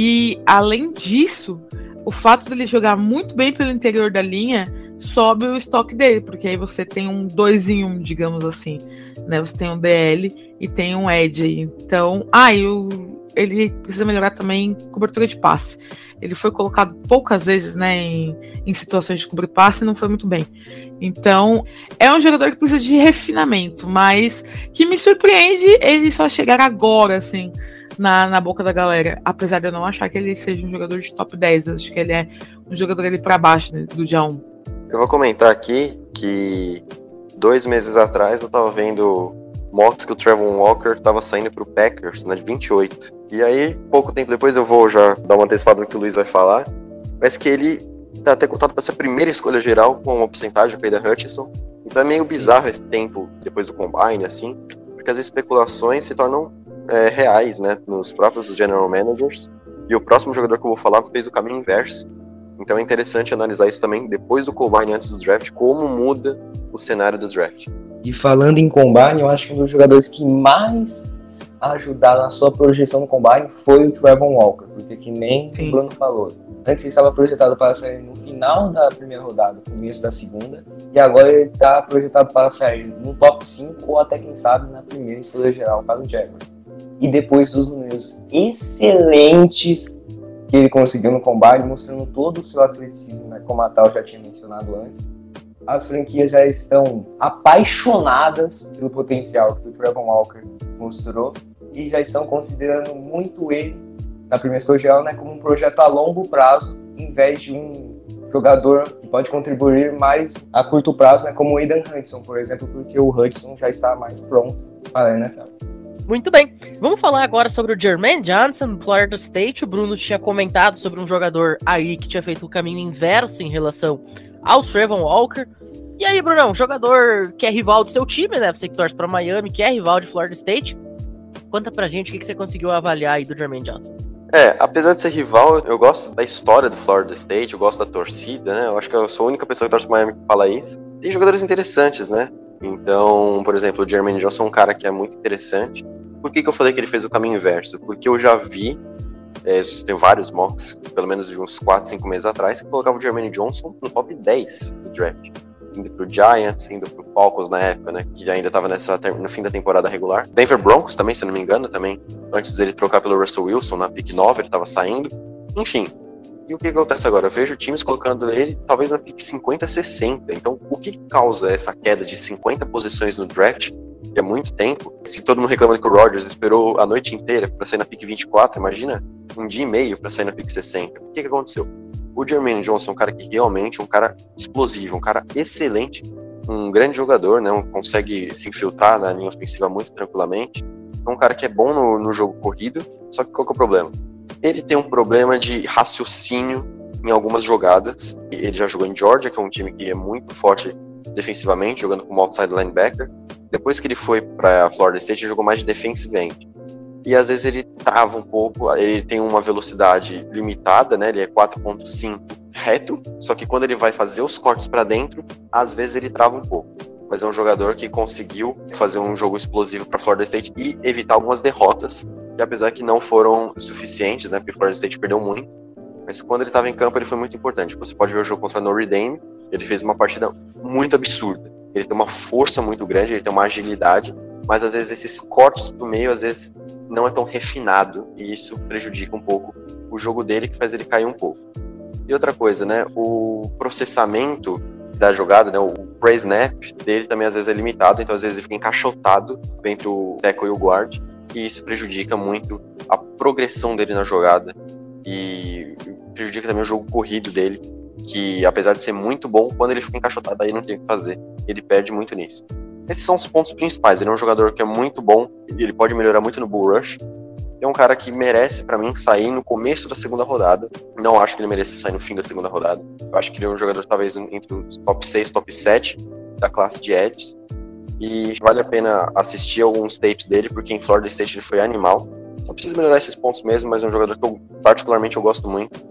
E além disso, o fato dele jogar muito bem pelo interior da linha sobe o estoque dele, porque aí você tem um dois em um, digamos assim, né? Você tem um DL e tem um Edge. Então, ah, e o, ele precisa melhorar também cobertura de passe. Ele foi colocado poucas vezes, né, em, em situações de cobrir passe e não foi muito bem. Então, é um jogador que precisa de refinamento, mas que me surpreende ele só chegar agora, assim na, na boca da galera. Apesar de eu não achar que ele seja um jogador de top 10, acho que ele é um jogador ali para baixo né, do dia 1. Eu vou comentar aqui que dois meses atrás eu tava vendo mocks que o Trevor Walker tava saindo pro Packers, na né, de 28. E aí, pouco tempo depois, eu vou já dar uma antecipada no que o Luiz vai falar, mas que ele tá até contado para ser a primeira escolha geral com uma porcentagem da Hutchinson. Então é meio bizarro esse tempo depois do Combine, assim, porque as especulações se tornam é, reais, né, nos próprios general managers. E o próximo jogador que eu vou falar fez o caminho inverso. Então é interessante analisar isso também depois do combine, antes do draft, como muda o cenário do draft. E falando em combine, eu acho que um dos jogadores que mais ajudaram na sua projeção no combine foi o Trevor Walker, porque que nem Sim. o Bruno falou. Antes ele estava projetado para sair no final da primeira rodada, começo da segunda, e agora ele está projetado para sair no top 5 ou até quem sabe na primeira escolha geral para o Jaguars e depois dos números excelentes que ele conseguiu no combate, mostrando todo o seu atleticismo, né, como a Tal já tinha mencionado antes. As franquias já estão apaixonadas pelo potencial que o Trevor Walker mostrou e já estão considerando muito ele na primeira escolha né, como um projeto a longo prazo, em vez de um jogador que pode contribuir mais a curto prazo, né, como o Aidan Hudson, por exemplo, porque o Hudson já está mais pronto para a NFL. Muito bem. Vamos falar agora sobre o Jermaine Johnson, do Florida State. O Bruno tinha comentado sobre um jogador aí que tinha feito o caminho inverso em relação ao Trevon Walker. E aí, Brunão, jogador que é rival do seu time, né? Você que torce para Miami, que é rival de Florida State. Conta pra gente o que você conseguiu avaliar aí do Jermaine Johnson. É, apesar de ser rival, eu gosto da história do Florida State, eu gosto da torcida, né? Eu acho que eu sou a única pessoa que torce para Miami que fala isso. Tem jogadores interessantes, né? Então, por exemplo, o Jermaine Johnson é um cara que é muito interessante. Por que, que eu falei que ele fez o caminho inverso? Porque eu já vi é, tem vários mocks, pelo menos de uns 4, 5 meses atrás, que colocava o Jermaine Johnson no top 10 do draft. Indo pro Giants, indo pro Falcons na época, né? Que ainda tava nessa, no fim da temporada regular. Denver Broncos também, se não me engano, também. Antes dele trocar pelo Russell Wilson na pick 9, ele tava saindo. Enfim, e o que acontece agora? Eu vejo times colocando ele talvez na pick 50, 60. Então, o que causa essa queda de 50 posições no draft, é muito tempo? Se todo mundo reclama que o Rodgers esperou a noite inteira para sair na pick 24, imagina um dia e meio para sair na pick 60. O que, que aconteceu? O Jermaine Johnson é um cara que realmente é um cara explosivo, um cara excelente, um grande jogador, né? Consegue se infiltrar na linha ofensiva muito tranquilamente. É um cara que é bom no, no jogo corrido, só que qual que é o problema? Ele tem um problema de raciocínio em algumas jogadas. Ele já jogou em Georgia, que é um time que é muito forte defensivamente, jogando como outside linebacker. Depois que ele foi para Florida State, ele jogou mais de defensive end e às vezes ele trava um pouco, ele tem uma velocidade limitada, né? Ele é 4.5 reto, só que quando ele vai fazer os cortes para dentro, às vezes ele trava um pouco. Mas é um jogador que conseguiu fazer um jogo explosivo para Florida State e evitar algumas derrotas, que apesar que não foram suficientes, né? Porque Florida State perdeu muito, mas quando ele estava em campo ele foi muito importante. Você pode ver o jogo contra Notre Dame, ele fez uma partida muito absurda. Ele tem uma força muito grande, ele tem uma agilidade, mas às vezes esses cortes pro meio, às vezes não é tão refinado e isso prejudica um pouco o jogo dele, que faz ele cair um pouco. E outra coisa, né, o processamento da jogada, né, o pre-snap dele também às vezes é limitado, então às vezes ele fica encaixotado entre o tackle e o guard, e isso prejudica muito a progressão dele na jogada e prejudica também o jogo corrido dele, que apesar de ser muito bom, quando ele fica encaixotado aí não tem o que fazer, ele perde muito nisso. Esses são os pontos principais. Ele é um jogador que é muito bom, ele pode melhorar muito no Bull Rush. É um cara que merece, para mim, sair no começo da segunda rodada. Não acho que ele merece sair no fim da segunda rodada. Eu acho que ele é um jogador, talvez, entre os top 6, top 7 da classe de Edges. E vale a pena assistir alguns tapes dele, porque em Florida State ele foi animal. Só precisa melhorar esses pontos mesmo, mas é um jogador que eu, particularmente, eu gosto muito.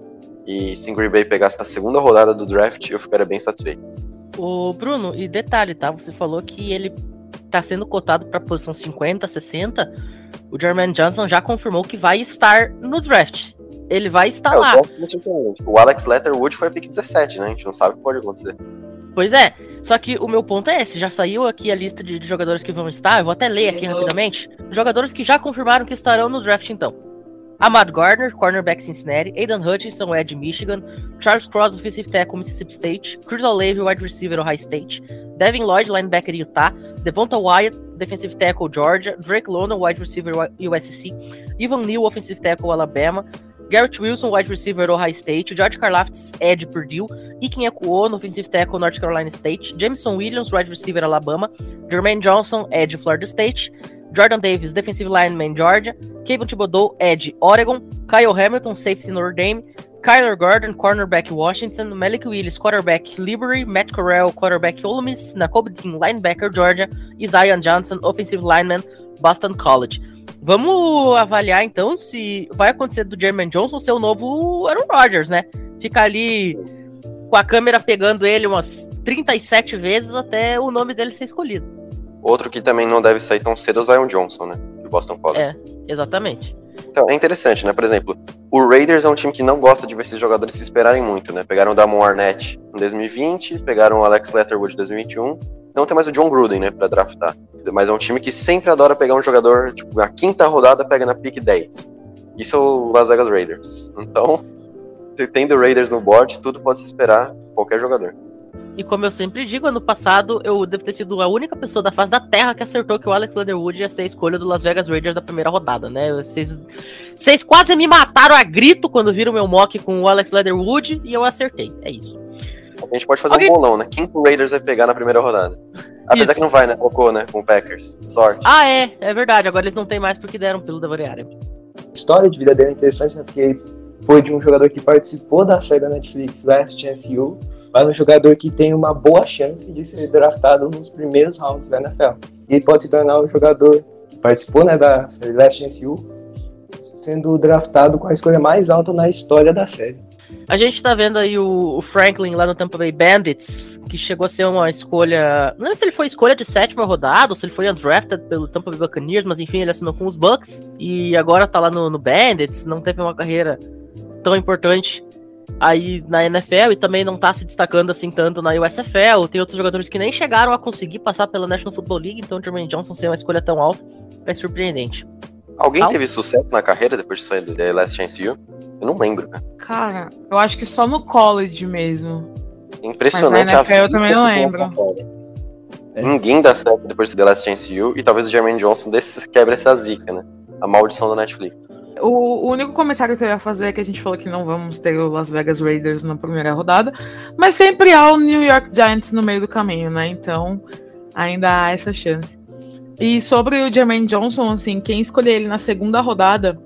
E se Green Bay pegasse na segunda rodada do draft, eu ficaria bem satisfeito. O Bruno, e detalhe, tá? Você falou que ele tá sendo cotado para posição 50, 60. O Jermaine Johnson já confirmou que vai estar no draft. Ele vai estar é, lá. O Alex Letterwood foi a pick 17, né? A gente não sabe o que pode acontecer. Pois é. Só que o meu ponto é esse: já saiu aqui a lista de, de jogadores que vão estar. Eu vou até ler aqui rapidamente. Jogadores que já confirmaram que estarão no draft, então. Ahmad Gardner, cornerback Cincinnati, Aidan Hutchinson, edge Michigan, Charles Cross, offensive tackle Mississippi State, Chris Olave, wide receiver Ohio State, Devin Lloyd, linebacker Utah, Devonta Wyatt, defensive tackle Georgia, Drake London, wide receiver USC, Ivan Neal, offensive tackle Alabama, Garrett Wilson, wide receiver Ohio State, George Karlaftis, edge Purdue, Ikin Ekuono, offensive tackle North Carolina State, Jameson Williams, wide receiver Alabama, Jermaine Johnson, edge Florida State, Jordan Davis, defensive lineman Georgia, Kevin Thibodeau, Ed, Oregon, Kyle Hamilton, safety Notre Dame, Kyler Gordon, cornerback Washington, Malik Willis, quarterback Liberty, Matt Corral, quarterback Ole Miss, Nakobe Dean, linebacker Georgia, e Zion Johnson, offensive lineman Boston College. Vamos avaliar então se vai acontecer do Jermaine Johnson ser o novo Aaron Rodgers, né? Ficar ali com a câmera pegando ele umas 37 vezes até o nome dele ser escolhido. Outro que também não deve sair tão cedo é o Zion Johnson, né? Do Boston College. É, exatamente. Então, é interessante, né? Por exemplo, o Raiders é um time que não gosta de ver esses jogadores se esperarem muito, né? Pegaram o Damon Arnett em 2020, pegaram o Alex Letterwood em 2021. Não tem mais o John Gruden, né, pra draftar. Mas é um time que sempre adora pegar um jogador, tipo, na quinta rodada pega na pick 10. Isso é o Las Vegas Raiders. Então, *laughs* tendo Raiders no board, tudo pode se esperar qualquer jogador. E como eu sempre digo, ano passado eu devo ter sido a única pessoa da face da Terra que acertou que o Alex Leatherwood ia ser a escolha do Las Vegas Raiders da primeira rodada, né? Vocês, vocês quase me mataram a grito quando viram meu mock com o Alex Leatherwood e eu acertei. É isso. A gente pode fazer Alguém... um bolão, né? Quem o Raiders vai pegar na primeira rodada? Apesar isso. que não vai, né? Colocou, né? Com o Packers. Sorte. Ah, é. É verdade. Agora eles não têm mais porque deram pelo da variável. A história de vida dele é interessante, né? Porque ele foi de um jogador que participou da série da Netflix Last Chance You mas um jogador que tem uma boa chance de ser draftado nos primeiros rounds da NFL. E pode se tornar um jogador que participou né, da série Last Chance U, sendo draftado com a escolha mais alta na história da série. A gente tá vendo aí o, Franklin lá no Tampa Bay Bandits, que chegou a ser uma escolha. Não sei se ele foi escolha de sétima rodada, ou se ele foi undrafted pelo Tampa Bay Buccaneers, mas enfim, ele assinou com os Bucks e agora tá lá no, no Bandits, não teve uma carreira tão importante aí na NFL e também não tá se destacando assim tanto na USFL. Tem outros jogadores que nem chegaram a conseguir passar pela National Football League, então o Jermaine Johnson ser uma escolha tão alta é surpreendente. Alguém Al? teve sucesso na carreira depois de sair do The Last Chance You? Eu não lembro, cara. Cara, eu acho que só no college mesmo. Impressionante Mas na NFL eu também não lembro. Ninguém dá certo depois do The Last Chance You e talvez o Jermaine Johnson desse quebra essa zica, né? A maldição da Netflix. O, o, único comentário que eu ia fazer é que a gente falou que não vamos ter o Las Vegas Raiders na primeira rodada, mas sempre há o New York Giants no meio do caminho, né? Então ainda há essa chance. E sobre o Jermaine Johnson, assim, quem escolher ele na segunda rodada,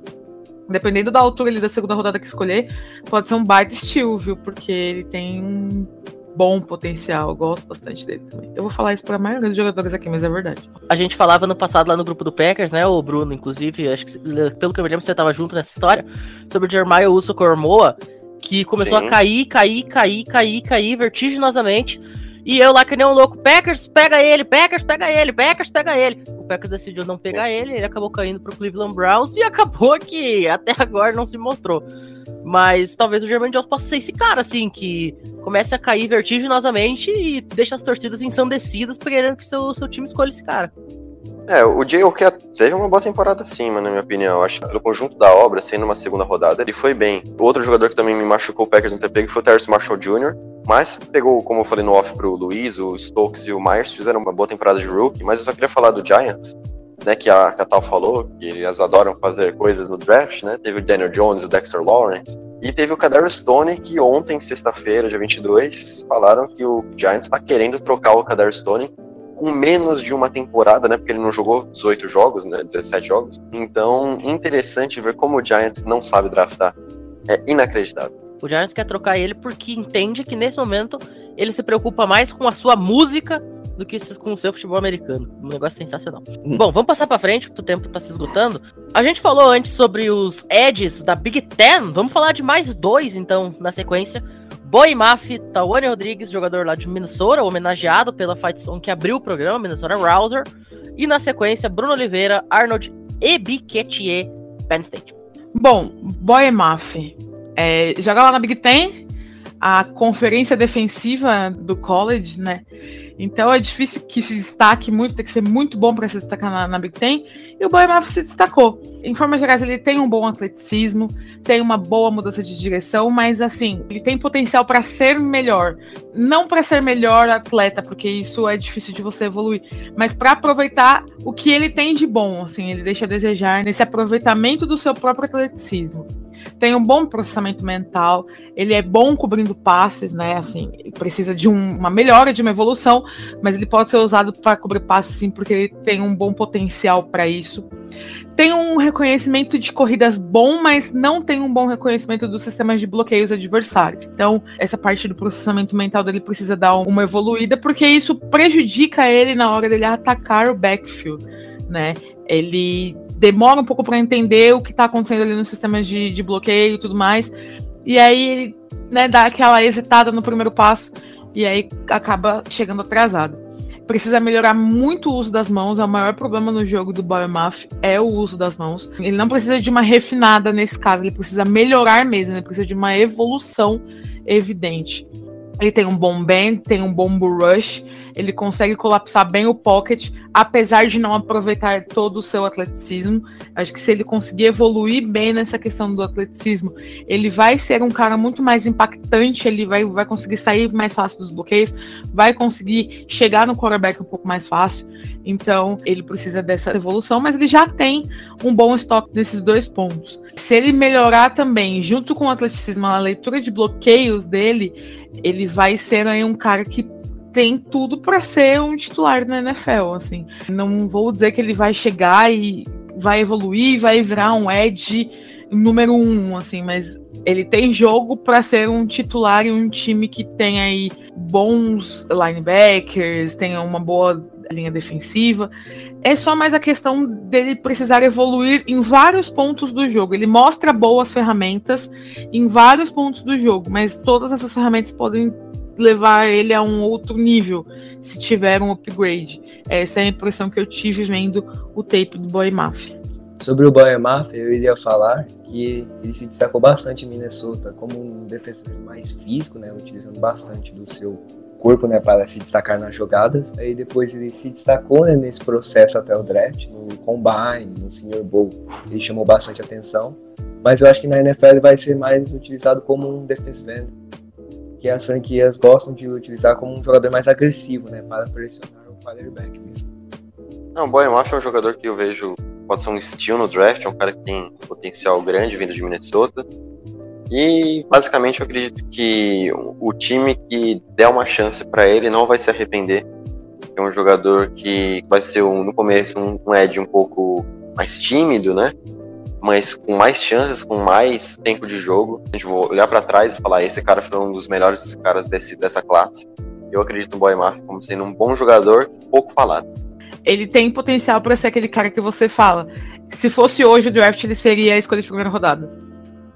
dependendo da altura ali da segunda rodada que escolher, pode ser um baita estilo, viu? Porque ele tem bom potencial. Eu gosto bastante dele também. Eu vou falar isso para a maioria dos jogadores aqui, mas é verdade. A gente falava no passado lá no grupo do Packers, né? O Bruno, inclusive, acho que pelo que eu me lembro, você estava junto nessa história, sobre o Jeremiah Uso Cormoa, que começou Sim. a cair, cair, cair, cair, cair vertiginosamente. E eu lá que nem um louco, Packers pega ele, Packers pega ele, Packers pega ele. O Packers decidiu não pegar ele, ele acabou caindo pro Cleveland Browns e *laughs* acabou que até agora não se mostrou. Mas talvez o German Jones possa ser esse cara, assim, que comece a cair vertiginosamente e deixa as torcidas ensandecidas querendo que seu, seu time escolha esse cara. É, o J.O.K. teve uma boa temporada acima, na minha opinião. Acho que pelo conjunto da obra, sendo uma segunda rodada, ele foi bem. Outro jogador que também me machucou o Packers no TP foi o Terrence Marshall Jr., mas pegou, como eu falei no off pro Luiz, o Stokes e o Myers fizeram uma boa temporada de rookie, mas eu só queria falar do Giants, né, que a, que a Tal falou, que eles adoram fazer coisas no draft, né? Teve o Daniel Jones, o Dexter Lawrence, e teve o Kadarius Stone, que ontem, sexta-feira, dia 22, falaram que o Giants está querendo trocar o Kadarius Stone com menos de uma temporada, né? Porque ele não jogou 18 jogos, né? 17 jogos. Então, interessante ver como o Giants não sabe draftar. É inacreditável. O Giants quer trocar ele porque entende que nesse momento ele se preocupa mais com a sua música do que com o seu futebol americano. Um negócio sensacional. Hum. Bom, vamos passar para frente, porque o tempo tá se esgotando. A gente falou antes sobre os edges da Big Ten. Vamos falar de mais dois, então, na sequência. Boy Maf, Tawane Rodrigues, jogador lá de Minnesota, homenageado pela Fight Song que abriu o programa, Minnesota Rouser. E na sequência, Bruno Oliveira, Arnold Ebiquetier, Penn State. Bom, Boy Maf é, joga lá na Big Ten, a conferência defensiva do college, né? Então é difícil que se destaque muito, tem que ser muito bom para se destacar na, na, Big Ten. E o Boemaf se destacou. Em forma gerais, ele tem um bom atleticismo, tem uma boa mudança de direção, mas assim, ele tem potencial para ser melhor. Não para ser melhor atleta, porque isso é difícil de você evoluir, mas para aproveitar o que ele tem de bom. Assim, ele deixa a desejar nesse aproveitamento do seu próprio atleticismo tem um bom processamento mental, ele é bom cobrindo passes, né? Assim, precisa de um, uma melhora, de uma evolução, mas ele pode ser usado para cobrir passes sim, porque ele tem um bom potencial para isso. Tem um reconhecimento de corridas bom, mas não tem um bom reconhecimento dos sistemas de bloqueios adversários. Então, essa parte do processamento mental dele precisa dar uma evoluída, porque isso prejudica ele na hora dele atacar o backfield, né? Ele demora um pouco para entender o que está acontecendo ali nos sistemas de, de bloqueio e tudo mais. E aí ele né, dá aquela hesitada no primeiro passo e aí acaba chegando atrasado. Precisa melhorar muito o uso das mãos, é o maior problema no jogo do Biomath, é o uso das mãos. Ele não precisa de uma refinada nesse caso, ele precisa melhorar mesmo, ele precisa de uma evolução evidente. Ele tem um bom bend, tem um bom rush, ele consegue colapsar bem o pocket, apesar de não aproveitar todo o seu atleticismo. Acho que se ele conseguir evoluir bem nessa questão do atleticismo, ele vai ser um cara muito mais impactante, ele vai, vai conseguir sair mais fácil dos bloqueios, vai conseguir chegar no quarterback um pouco mais fácil. Então, ele precisa dessa evolução, mas ele já tem um bom estoque nesses dois pontos. Se ele melhorar também, junto com o atleticismo, a leitura de bloqueios dele, ele vai ser aí um cara que tem tudo para ser um titular na NFL, assim. Não vou dizer que ele vai chegar e vai evoluir, vai virar um edge número um, assim, mas ele tem jogo para ser um titular em um time que tem aí bons linebackers, tem uma boa linha defensiva. É só mais a questão dele precisar evoluir em vários pontos do jogo. Ele mostra boas ferramentas em vários pontos do jogo, mas todas essas ferramentas podem levar ele a um outro nível se tiver um upgrade. Essa é a impressão que eu tive vendo o tape do Boy Mafia. Sobre o Boy Mafia, eu iria falar que ele se destacou bastante em Minnesota como um defensor mais físico, né, utilizando bastante do seu corpo né, para se destacar nas jogadas. Aí depois ele se destacou né, nesse processo até o draft, no Combine, no Senior Bowl. Ele chamou bastante atenção. Mas eu acho que na NFL vai ser mais utilizado como um defensive end, que as franquias gostam de utilizar como um jogador mais agressivo, né, para pressionar o quarterback mesmo. Não, o Marshall é um jogador que eu vejo pode ser um steal no draft, é um cara que tem potencial grande vindo de Minnesota. E basicamente eu acredito que o time que der uma chance para ele não vai se arrepender. É um jogador que vai ser um, no começo um, um Ed um pouco mais tímido, né? Mas com mais chances, com mais tempo de jogo. A gente vai olhar para trás e falar: esse cara foi um dos melhores caras desse, dessa classe. Eu acredito no Boy Mafia como sendo um bom jogador, pouco falado. Ele tem potencial para ser aquele cara que você fala. Se fosse hoje o draft, ele seria a escolha de primeira rodada.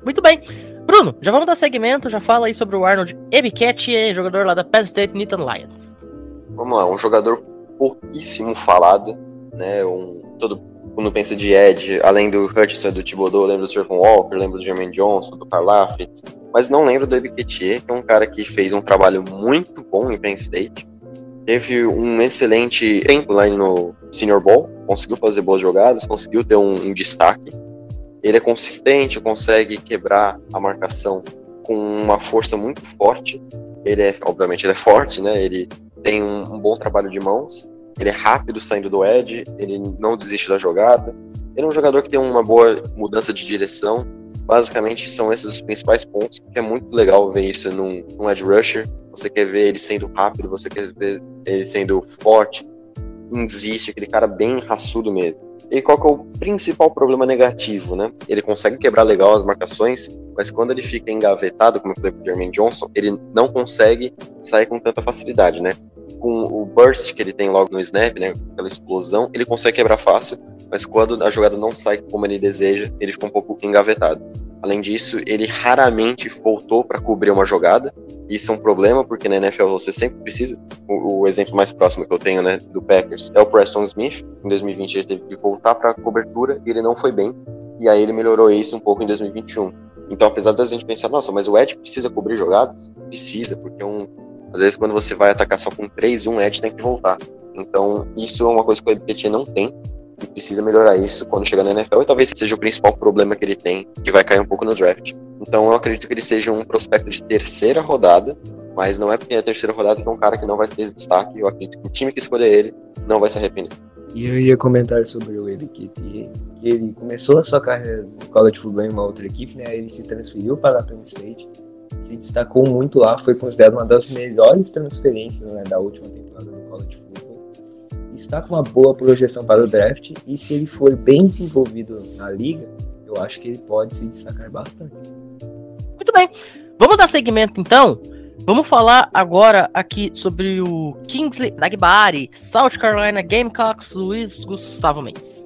Muito bem. Bruno, já vamos dar segmento, já fala aí sobre o Arnold Ebiketie, jogador lá da Penn State Nittany Lions. Vamos lá, um jogador pouquíssimo falado, né? Um, todo mundo pensa de Ed, além do Hutchinson do Thibodeau, lembro do Trevor Walker, lembro do Jermaine Johnson, do Karl Laffitz, mas não lembro do Ebiketie, que é um cara que fez um trabalho muito bom em Penn State, teve um excelente tempo lá no Senior Bowl, conseguiu fazer boas jogadas, conseguiu ter um, um destaque, ele é consistente, consegue quebrar a marcação com uma força muito forte. Ele é, obviamente, ele é forte, né? Ele tem um, um bom trabalho de mãos. Ele é rápido saindo do edge, ele não desiste da jogada. Ele é um jogador que tem uma boa mudança de direção. Basicamente, são esses os principais pontos, que é muito legal ver isso num, num edge rusher. Você quer ver ele sendo rápido, você quer ver ele sendo forte, não desiste, aquele cara bem raçudo mesmo. E qual que é o principal problema negativo, né? Ele consegue quebrar legal as marcações, mas quando ele fica engavetado, como eu falei com o Jermaine Johnson, ele não consegue sair com tanta facilidade, né? Com o burst que ele tem logo no snap, né? Aquela explosão, ele consegue quebrar fácil, mas quando a jogada não sai como ele deseja, ele fica um pouco engavetado. Além disso, ele raramente voltou para cobrir uma jogada. Isso é um problema, porque na NFL você sempre precisa. O, o, exemplo mais próximo que eu tenho né, do Packers é o Preston Smith. Em 2020 ele teve que voltar para cobertura e ele não foi bem. E aí ele melhorou isso um pouco em 2021. Então, apesar da gente pensar, nossa, mas o Ed precisa cobrir jogadas? Precisa, porque é um, às vezes quando você vai atacar só com 3, um Ed tem que voltar. Então, isso é uma coisa que o EBT não tem e precisa melhorar isso quando chegar na NFL e talvez seja o principal problema que ele tem, que vai cair um pouco no draft. Então eu acredito que ele seja um prospecto de terceira rodada, mas não é porque é a terceira rodada que é um cara que não vai ter destaque. Eu acredito que o time que escolher ele não vai se arrepender. E eu ia comentar sobre o que, que ele começou a sua carreira no college football em uma outra equipe, né? Ele se transferiu para a Penn State, se destacou muito lá, foi considerado uma das melhores transferências né, da última temporada do college football. Está com uma boa projeção para o draft e se ele for bem desenvolvido na liga, eu acho que ele pode se destacar bastante. Muito bem. Vamos dar segmento então. Vamos falar agora aqui sobre o Kingsley Nagbari, South Carolina Gamecocks, Luiz Gustavo Mendes.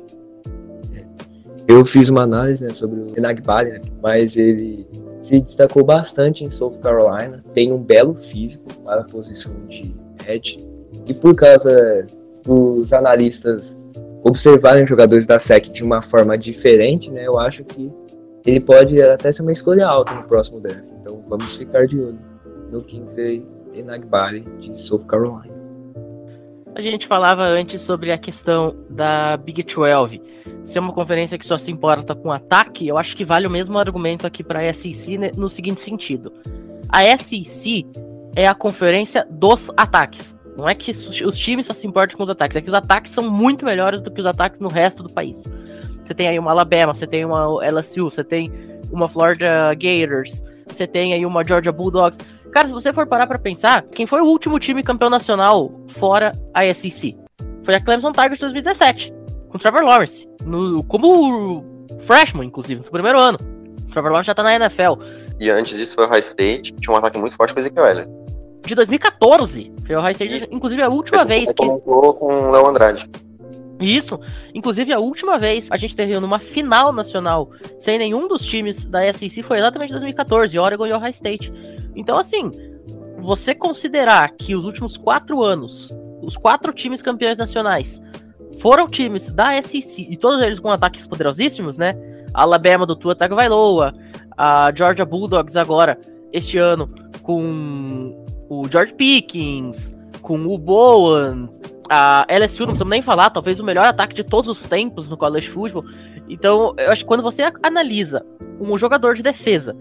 Eu fiz uma análise né, sobre o Nagbari, né, mas ele se destacou bastante em South Carolina, tem um belo físico para a posição de edge, e por causa dos analistas observarem jogadores da SEC de uma forma diferente, né, eu acho que ele pode até ser uma escolha alta no próximo draft. Então vamos ficar de olho no Kingsley Enagbari de South Carolina. A gente falava antes sobre a questão da Big 12 ser uma conferência que só se importa com ataque. Eu acho que vale o mesmo argumento aqui para a SEC no seguinte sentido: a SEC é a conferência dos ataques. Não é que os times só se importam com os ataques, é que os ataques são muito melhores do que os ataques no resto do país. Você tem aí uma Alabama, você tem uma LSU, você tem uma Florida Gators, você tem aí uma Georgia Bulldogs. Cara, se você for parar pra pensar, quem foi o último time campeão nacional fora a SEC? Foi a Clemson Tigers de 2017, com o Trevor Lawrence, no, como freshman, inclusive, no seu primeiro ano. O Trevor Lawrence já tá na NFL. E antes disso foi o High State, que tinha um ataque muito forte com o Ezekiel Elliott. de 2014. Foi o Ohio State, Isso. inclusive a última vez que. com o Léo Andrade. Isso, inclusive a última vez a gente teve numa final nacional sem nenhum dos times da SEC foi exatamente 2014, Oregon e Ohio State. Então, assim, você considerar que os últimos quatro anos, os quatro times campeões nacionais foram times da SEC, e todos eles com ataques poderosíssimos, né? A Alabama do Tua Tagovailoa, a Georgia Bulldogs agora, este ano, com o George Pickens, com o Bowen, a LSU, não precisamos nem falar, talvez o melhor ataque de todos os tempos no college football. Então, eu acho que quando você analisa um jogador de defesa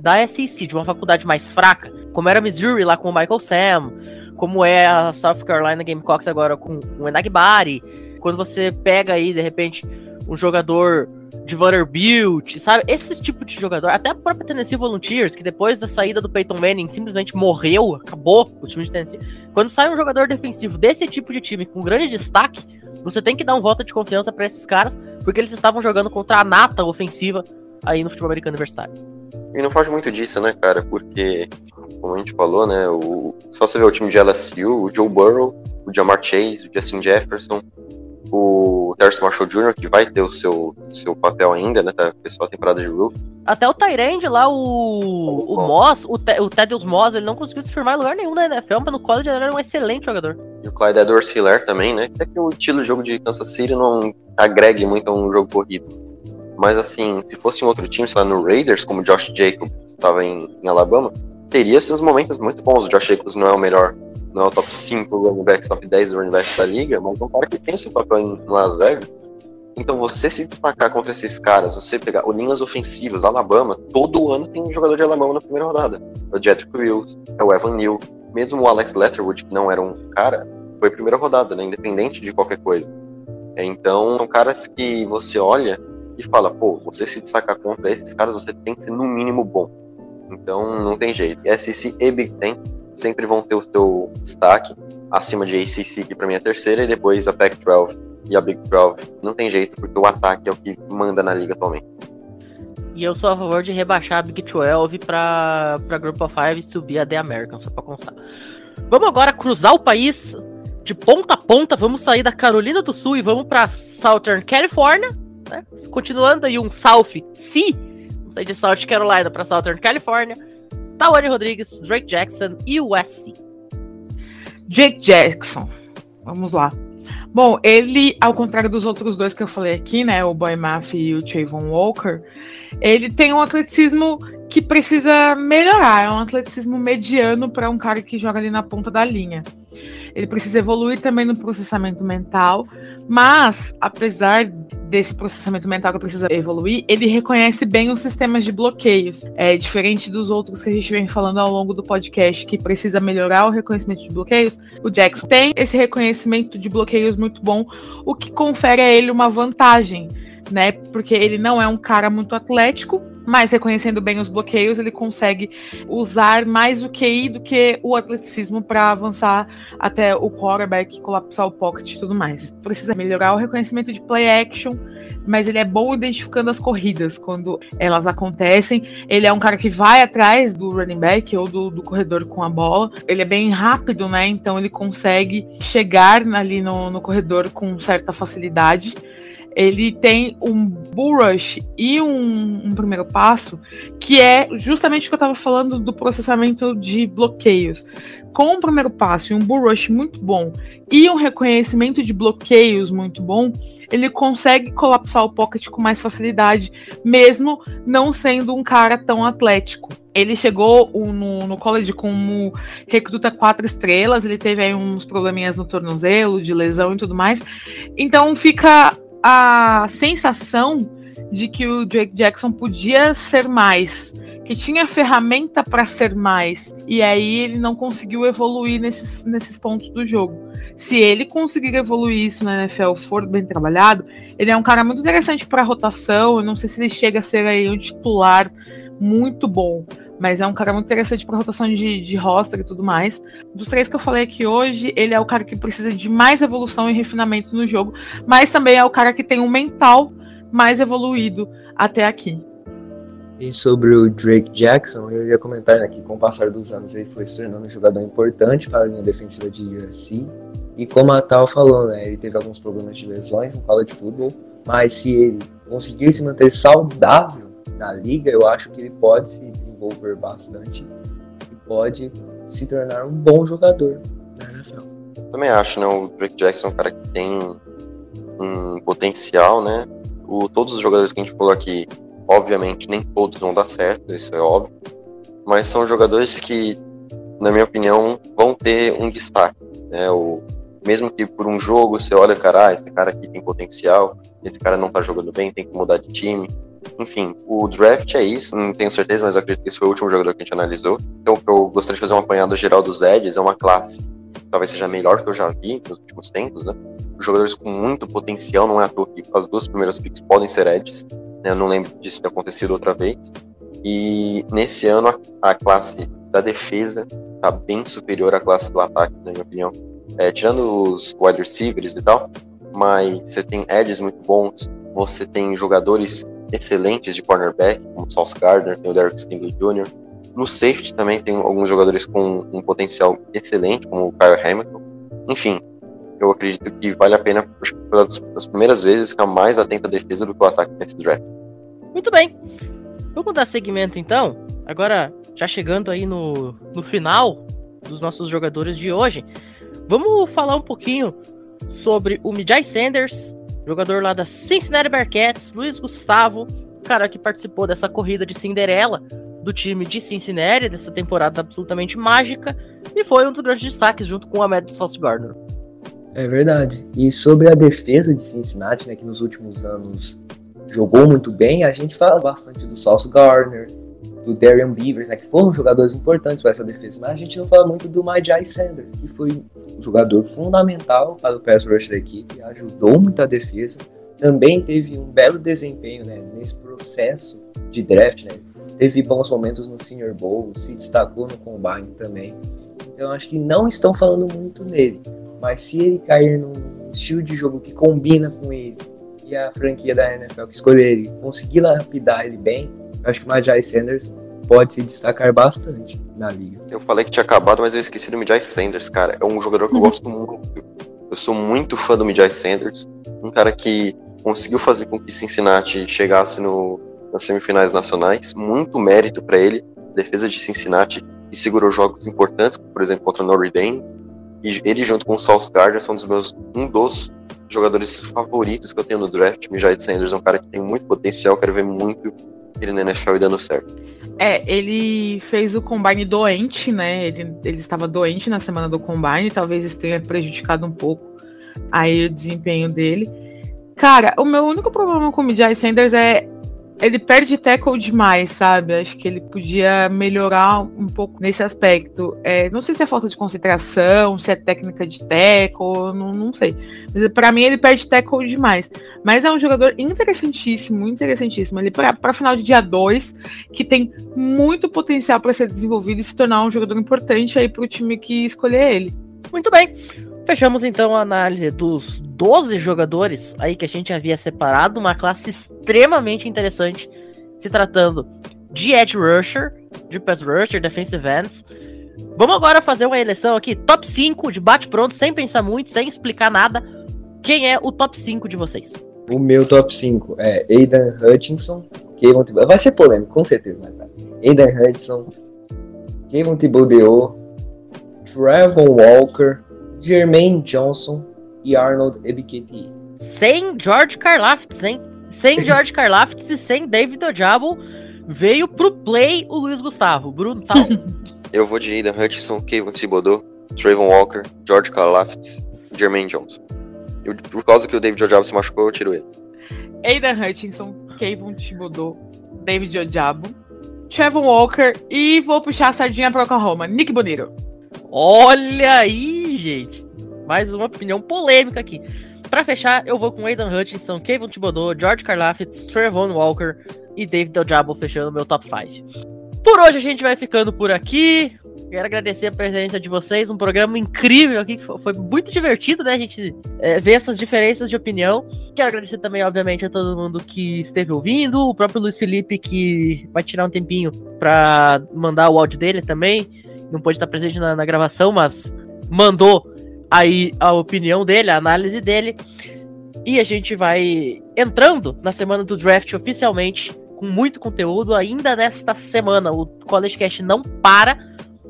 da SEC, de uma faculdade mais fraca, como era Missouri lá com o Michael Sam, como é a South Carolina Gamecocks agora com o Enagbari, quando você pega aí, de repente, um jogador de Vanderbilt, sabe? Esse tipo de jogador, até a própria Tennessee Volunteers, que depois da saída do Peyton Manning simplesmente morreu, acabou o time de Tennessee. Quando sai um jogador defensivo desse tipo de time com grande destaque, você tem que dar um voto de confiança para esses caras, porque eles estavam jogando contra a nata ofensiva aí no futebol americano universitário. E não foge muito disso, né, cara? Porque, como a gente falou, né, o... só você vê o time de LSU, o Joe Burrow, o Jamar Chase, o Justin Jefferson, o Terrence Marshall Jr., que vai ter o seu, seu papel ainda, né? Tá pessoal temporada de Rookie. Até o Tyrande lá, o, o Moss, o, Te, o Thaddeus Moss, ele não conseguiu se firmar em lugar nenhum na NFL, mas no college ele era um excelente jogador. E o Clyde Edwards Hiller também, né? Até que o estilo de jogo de Kansas City não agregue muito a um jogo corrido. Mas assim, se fosse um outro time, sei lá, no Raiders, como o Josh Jacobs estava em, em Alabama, teria esses momentos muito bons. O Josh Jacobs não é o melhor não é o top 5 running backs, top 10 running backs da liga, mas é um cara que tem seu papel em Las Vegas. Então você se destacar contra esses caras, você pegar o linhas ofensivas, Alabama, todo ano tem um jogador de Alabama na primeira rodada. É o Jedrick Wills, é o Evan Neal, mesmo o Alex Letterwood, que não era um cara, foi primeira rodada, né, independente de qualquer coisa. É, então são caras que você olha e fala, pô, você se destacar contra esses caras, você tem que ser no mínimo bom. Então não tem jeito. SEC e Big Ten sempre vão ter o seu destaque acima de ACC, que para mim é a terceira, e depois a Pac-12 e a Big 12. Não tem jeito, porque o ataque é o que manda na liga atualmente. E eu sou a favor de rebaixar a Big 12 para para Group of Five e subir a The American, só para constar. Vamos agora cruzar o país de ponta a ponta, vamos sair da Carolina do Sul e vamos para Southern California, né? Continuando aí um South Sea, vamos sair de South Carolina para Southern California Tawane Rodrigues, Drake Jackson e Westy. Drake Jackson. Vamos lá. Bom, ele, ao contrário dos outros dois que eu falei aqui, né, o Boy Maff e o Trayvon Walker, ele tem um atleticismo que precisa melhorar, é um atleticismo mediano para um cara que joga ali na ponta da linha. Ele precisa evoluir também no processamento mental, mas apesar desse processamento mental que precisa evoluir, ele reconhece bem os sistemas de bloqueios. É diferente dos outros que a gente vem falando ao longo do podcast, que precisa melhorar o reconhecimento de bloqueios. O Jackson tem esse reconhecimento de bloqueios muito bom, o que confere a ele uma vantagem, né? Porque ele não é um cara muito atlético, mas reconhecendo bem os bloqueios, ele consegue usar mais o QI do que o atleticismo para avançar até o quarterback, colapsar o pocket e tudo mais. Precisa melhorar o reconhecimento de play action, mas ele é bom identificando as corridas quando elas acontecem. Ele é um cara que vai atrás do running back ou do, do corredor com a bola. Ele é bem rápido, né? Então ele consegue chegar ali no, no corredor com certa facilidade ele tem um bull rush e um, um, primeiro passo, que é justamente o que eu estava falando do processamento de bloqueios. Com um primeiro passo e um bull rush muito bom e um reconhecimento de bloqueios muito bom, ele consegue colapsar o pocket com mais facilidade, mesmo não sendo um cara tão atlético. Ele chegou no, no college como recruta quatro estrelas, ele teve aí uns probleminhas no tornozelo, de lesão e tudo mais. Então fica a sensação de que o Drake Jackson podia ser mais, que tinha ferramenta para ser mais, e aí ele não conseguiu evoluir nesses, nesses pontos do jogo. Se ele conseguir evoluir isso na NFL, for bem trabalhado, ele é um cara muito interessante para rotação. Eu não sei se ele chega a ser aí um titular muito bom, mas é um cara muito interessante para rotação de, de roster e tudo mais. Dos três que eu falei aqui hoje, ele é o cara que precisa de mais evolução e refinamento no jogo, mas também é o cara que tem um mental mais evoluído até aqui. E sobre o Drake Jackson, eu ia comentar né, que com o passar dos anos ele foi se tornando um jogador importante para a linha defensiva de USC. E como a Tal falou, né, ele teve alguns problemas de lesões no college football, mas se ele conseguir se manter saudável na liga, eu acho que ele pode se desenvolver bastante e pode se tornar um bom jogador na NFL. Também acho, né? O Drake Jackson é um cara que tem um potencial, né? O, todos os jogadores que a gente falou aqui, obviamente, nem todos vão dar certo, isso é óbvio. Mas são jogadores que, na minha opinião, vão ter um destaque. Né? O, mesmo que por um jogo você olha, cara, ah, esse cara aqui tem potencial, esse cara não tá jogando bem, tem que mudar de time. Enfim, o draft é isso, não tenho certeza, mas acredito que esse foi o último jogador que a gente analisou. Então, eu gostaria de fazer um apanhado geral dos Edges, é uma classe talvez seja melhor que eu já vi nos últimos tempos, né? Jogadores com muito potencial, não é à toa que as duas primeiras picks podem ser Edges, né? Eu não lembro disso ter acontecido outra vez. E nesse ano a, a classe da defesa tá bem superior à classe do ataque, na minha opinião. É, tirando os wide receivers e tal, mas você tem edges muito bons, você tem jogadores excelentes de cornerback, como o Sauce Gardner, tem o Derek Stingley Jr., no safety também tem alguns jogadores com um potencial excelente, como o Kyle Hamilton. Enfim, eu acredito que vale a pena, pelas primeiras vezes, ficar mais atento à defesa do que o ataque nesse draft. Muito bem. Vamos dar seguimento então. Agora, já chegando aí no, no final dos nossos jogadores de hoje, vamos falar um pouquinho sobre o Mijay Sanders, jogador lá da Cincinnati Bearcats, Luiz Gustavo, cara que participou dessa corrida de Cinderela do time de Cincinnati, dessa temporada absolutamente mágica, e foi um dos grandes destaques junto com o Ahmed Sauce Gardner. É verdade. E sobre a defesa de Cincinnati, né, que nos últimos anos jogou muito bem, a gente fala bastante do Sauce Gardner, do Darian Beavers, né, que foram jogadores importantes para essa defesa, mas a gente não fala muito do Majai Sanders, que foi um jogador fundamental para o pass rush da equipe, ajudou muito a defesa, também teve um belo desempenho né, nesse processo de draft, né, teve bons momentos no Senior Bowl, se destacou no Combine também. Então acho que não estão falando muito nele, mas se ele cair num estilo de jogo que combina com ele e a franquia da NFL que escolher ele conseguir lapidar ele bem, acho que o Majai Sanders pode se destacar bastante na liga. Eu falei que tinha acabado, mas eu esqueci do Majai Sanders, cara. É um jogador que eu gosto muito. Eu sou muito fã do Majai Sanders, um cara que conseguiu fazer com que Cincinnati chegasse no nas semifinais nacionais. Muito mérito para ele, defesa de Cincinnati, e segurou jogos importantes, por exemplo, contra Notre Dame. E ele, junto com o Sauce Gardner, são dos meus, um dos jogadores favoritos que eu tenho no draft. Mijay Sanders é um cara que tem muito potencial, quero ver muito ele na NFL e dando certo. É, ele fez o combine doente, né? Ele, ele estava doente na semana do combine, talvez isso tenha prejudicado um pouco aí o desempenho dele. Cara, o meu único problema com o Mijay Sanders é ele perde tackle demais, sabe? Acho que ele podia melhorar um pouco nesse aspecto. É, não sei se é falta de concentração, se é técnica de tackle, não, não sei. Mas para mim ele perde tackle demais. Mas é um jogador interessantíssimo, interessantíssimo. Ele para final de dia 2, que tem muito potencial para ser desenvolvido e se tornar um jogador importante aí para o time que escolher ele. Muito bem. Fechamos então a análise dos 12 jogadores aí que a gente havia separado, uma classe extremamente interessante, se tratando de Edge Rusher, de Pass Rusher, Defensive Ends. Vamos agora fazer uma eleição aqui, top 5 de bate-pronto, sem pensar muito, sem explicar nada. Quem é o top 5 de vocês? O meu top 5 é Aidan Hutchinson, Kevin Thibodeau, vai ser polêmico, com certeza, mas vai. Aidan Hutchinson, Kevin Thibodeau, Trevor Walker, Jermaine Johnson e Arnold Ebiketie. Sem George Karlaftis, hein? Sem *laughs* George Karlaftis e sem David Ojabo, veio pro play o Luiz Gustavo. Bruno, tal. *laughs* Eu vou de Aidan Hutchinson, Kevin Thibodeau, Trayvon Walker, George Karlaftis e Jermaine Johnson. Eu, por causa que o David Ojabo se machucou, eu tiro ele. Aidan Hutchinson, Kevin Thibodeau, David Ojabo, Trevor Walker e vou puxar a sardinha para Oklahoma, Nick Bonito. Olha aí, gente. Mais uma opinião polêmica aqui. Para fechar, eu vou com Aidan Hutchinson, Kevin Thibodeau, George Karlaftis, Trevon Walker e David Del Diablo fechando meu top 5. Por hoje a gente vai ficando por aqui. Quero agradecer a presença de vocês, um programa incrível aqui, que foi muito divertido, né? A gente é, ver essas diferenças de opinião. Quero agradecer também, obviamente, a todo mundo que esteve ouvindo, o próprio Luiz Felipe, que vai tirar um tempinho para mandar o áudio dele também. Não pôde estar presente na, na gravação, mas mandou aí a opinião dele, a análise dele. E a gente vai entrando na semana do draft oficialmente, com muito conteúdo ainda nesta semana. O College Cast não para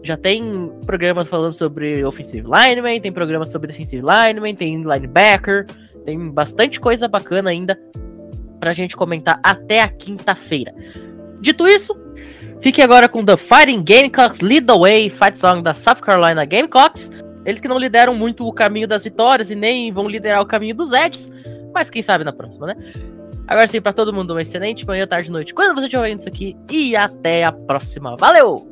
já tem programas falando sobre offensive lineman, tem programas sobre defensive lineman, tem linebacker, tem bastante coisa bacana ainda pra gente comentar até a quinta-feira. Dito isso, fique agora com The Fighting Gamecocks Lead the Way, fight song da South Carolina Gamecocks. Eles que não lideram muito o caminho das vitórias e nem vão liderar o caminho dos Eds, mas quem sabe na próxima, né? Agora sim, para todo mundo, uma excelente manhã, tarde, noite, quando você estiver ouvindo isso aqui, e até a próxima. Valeu!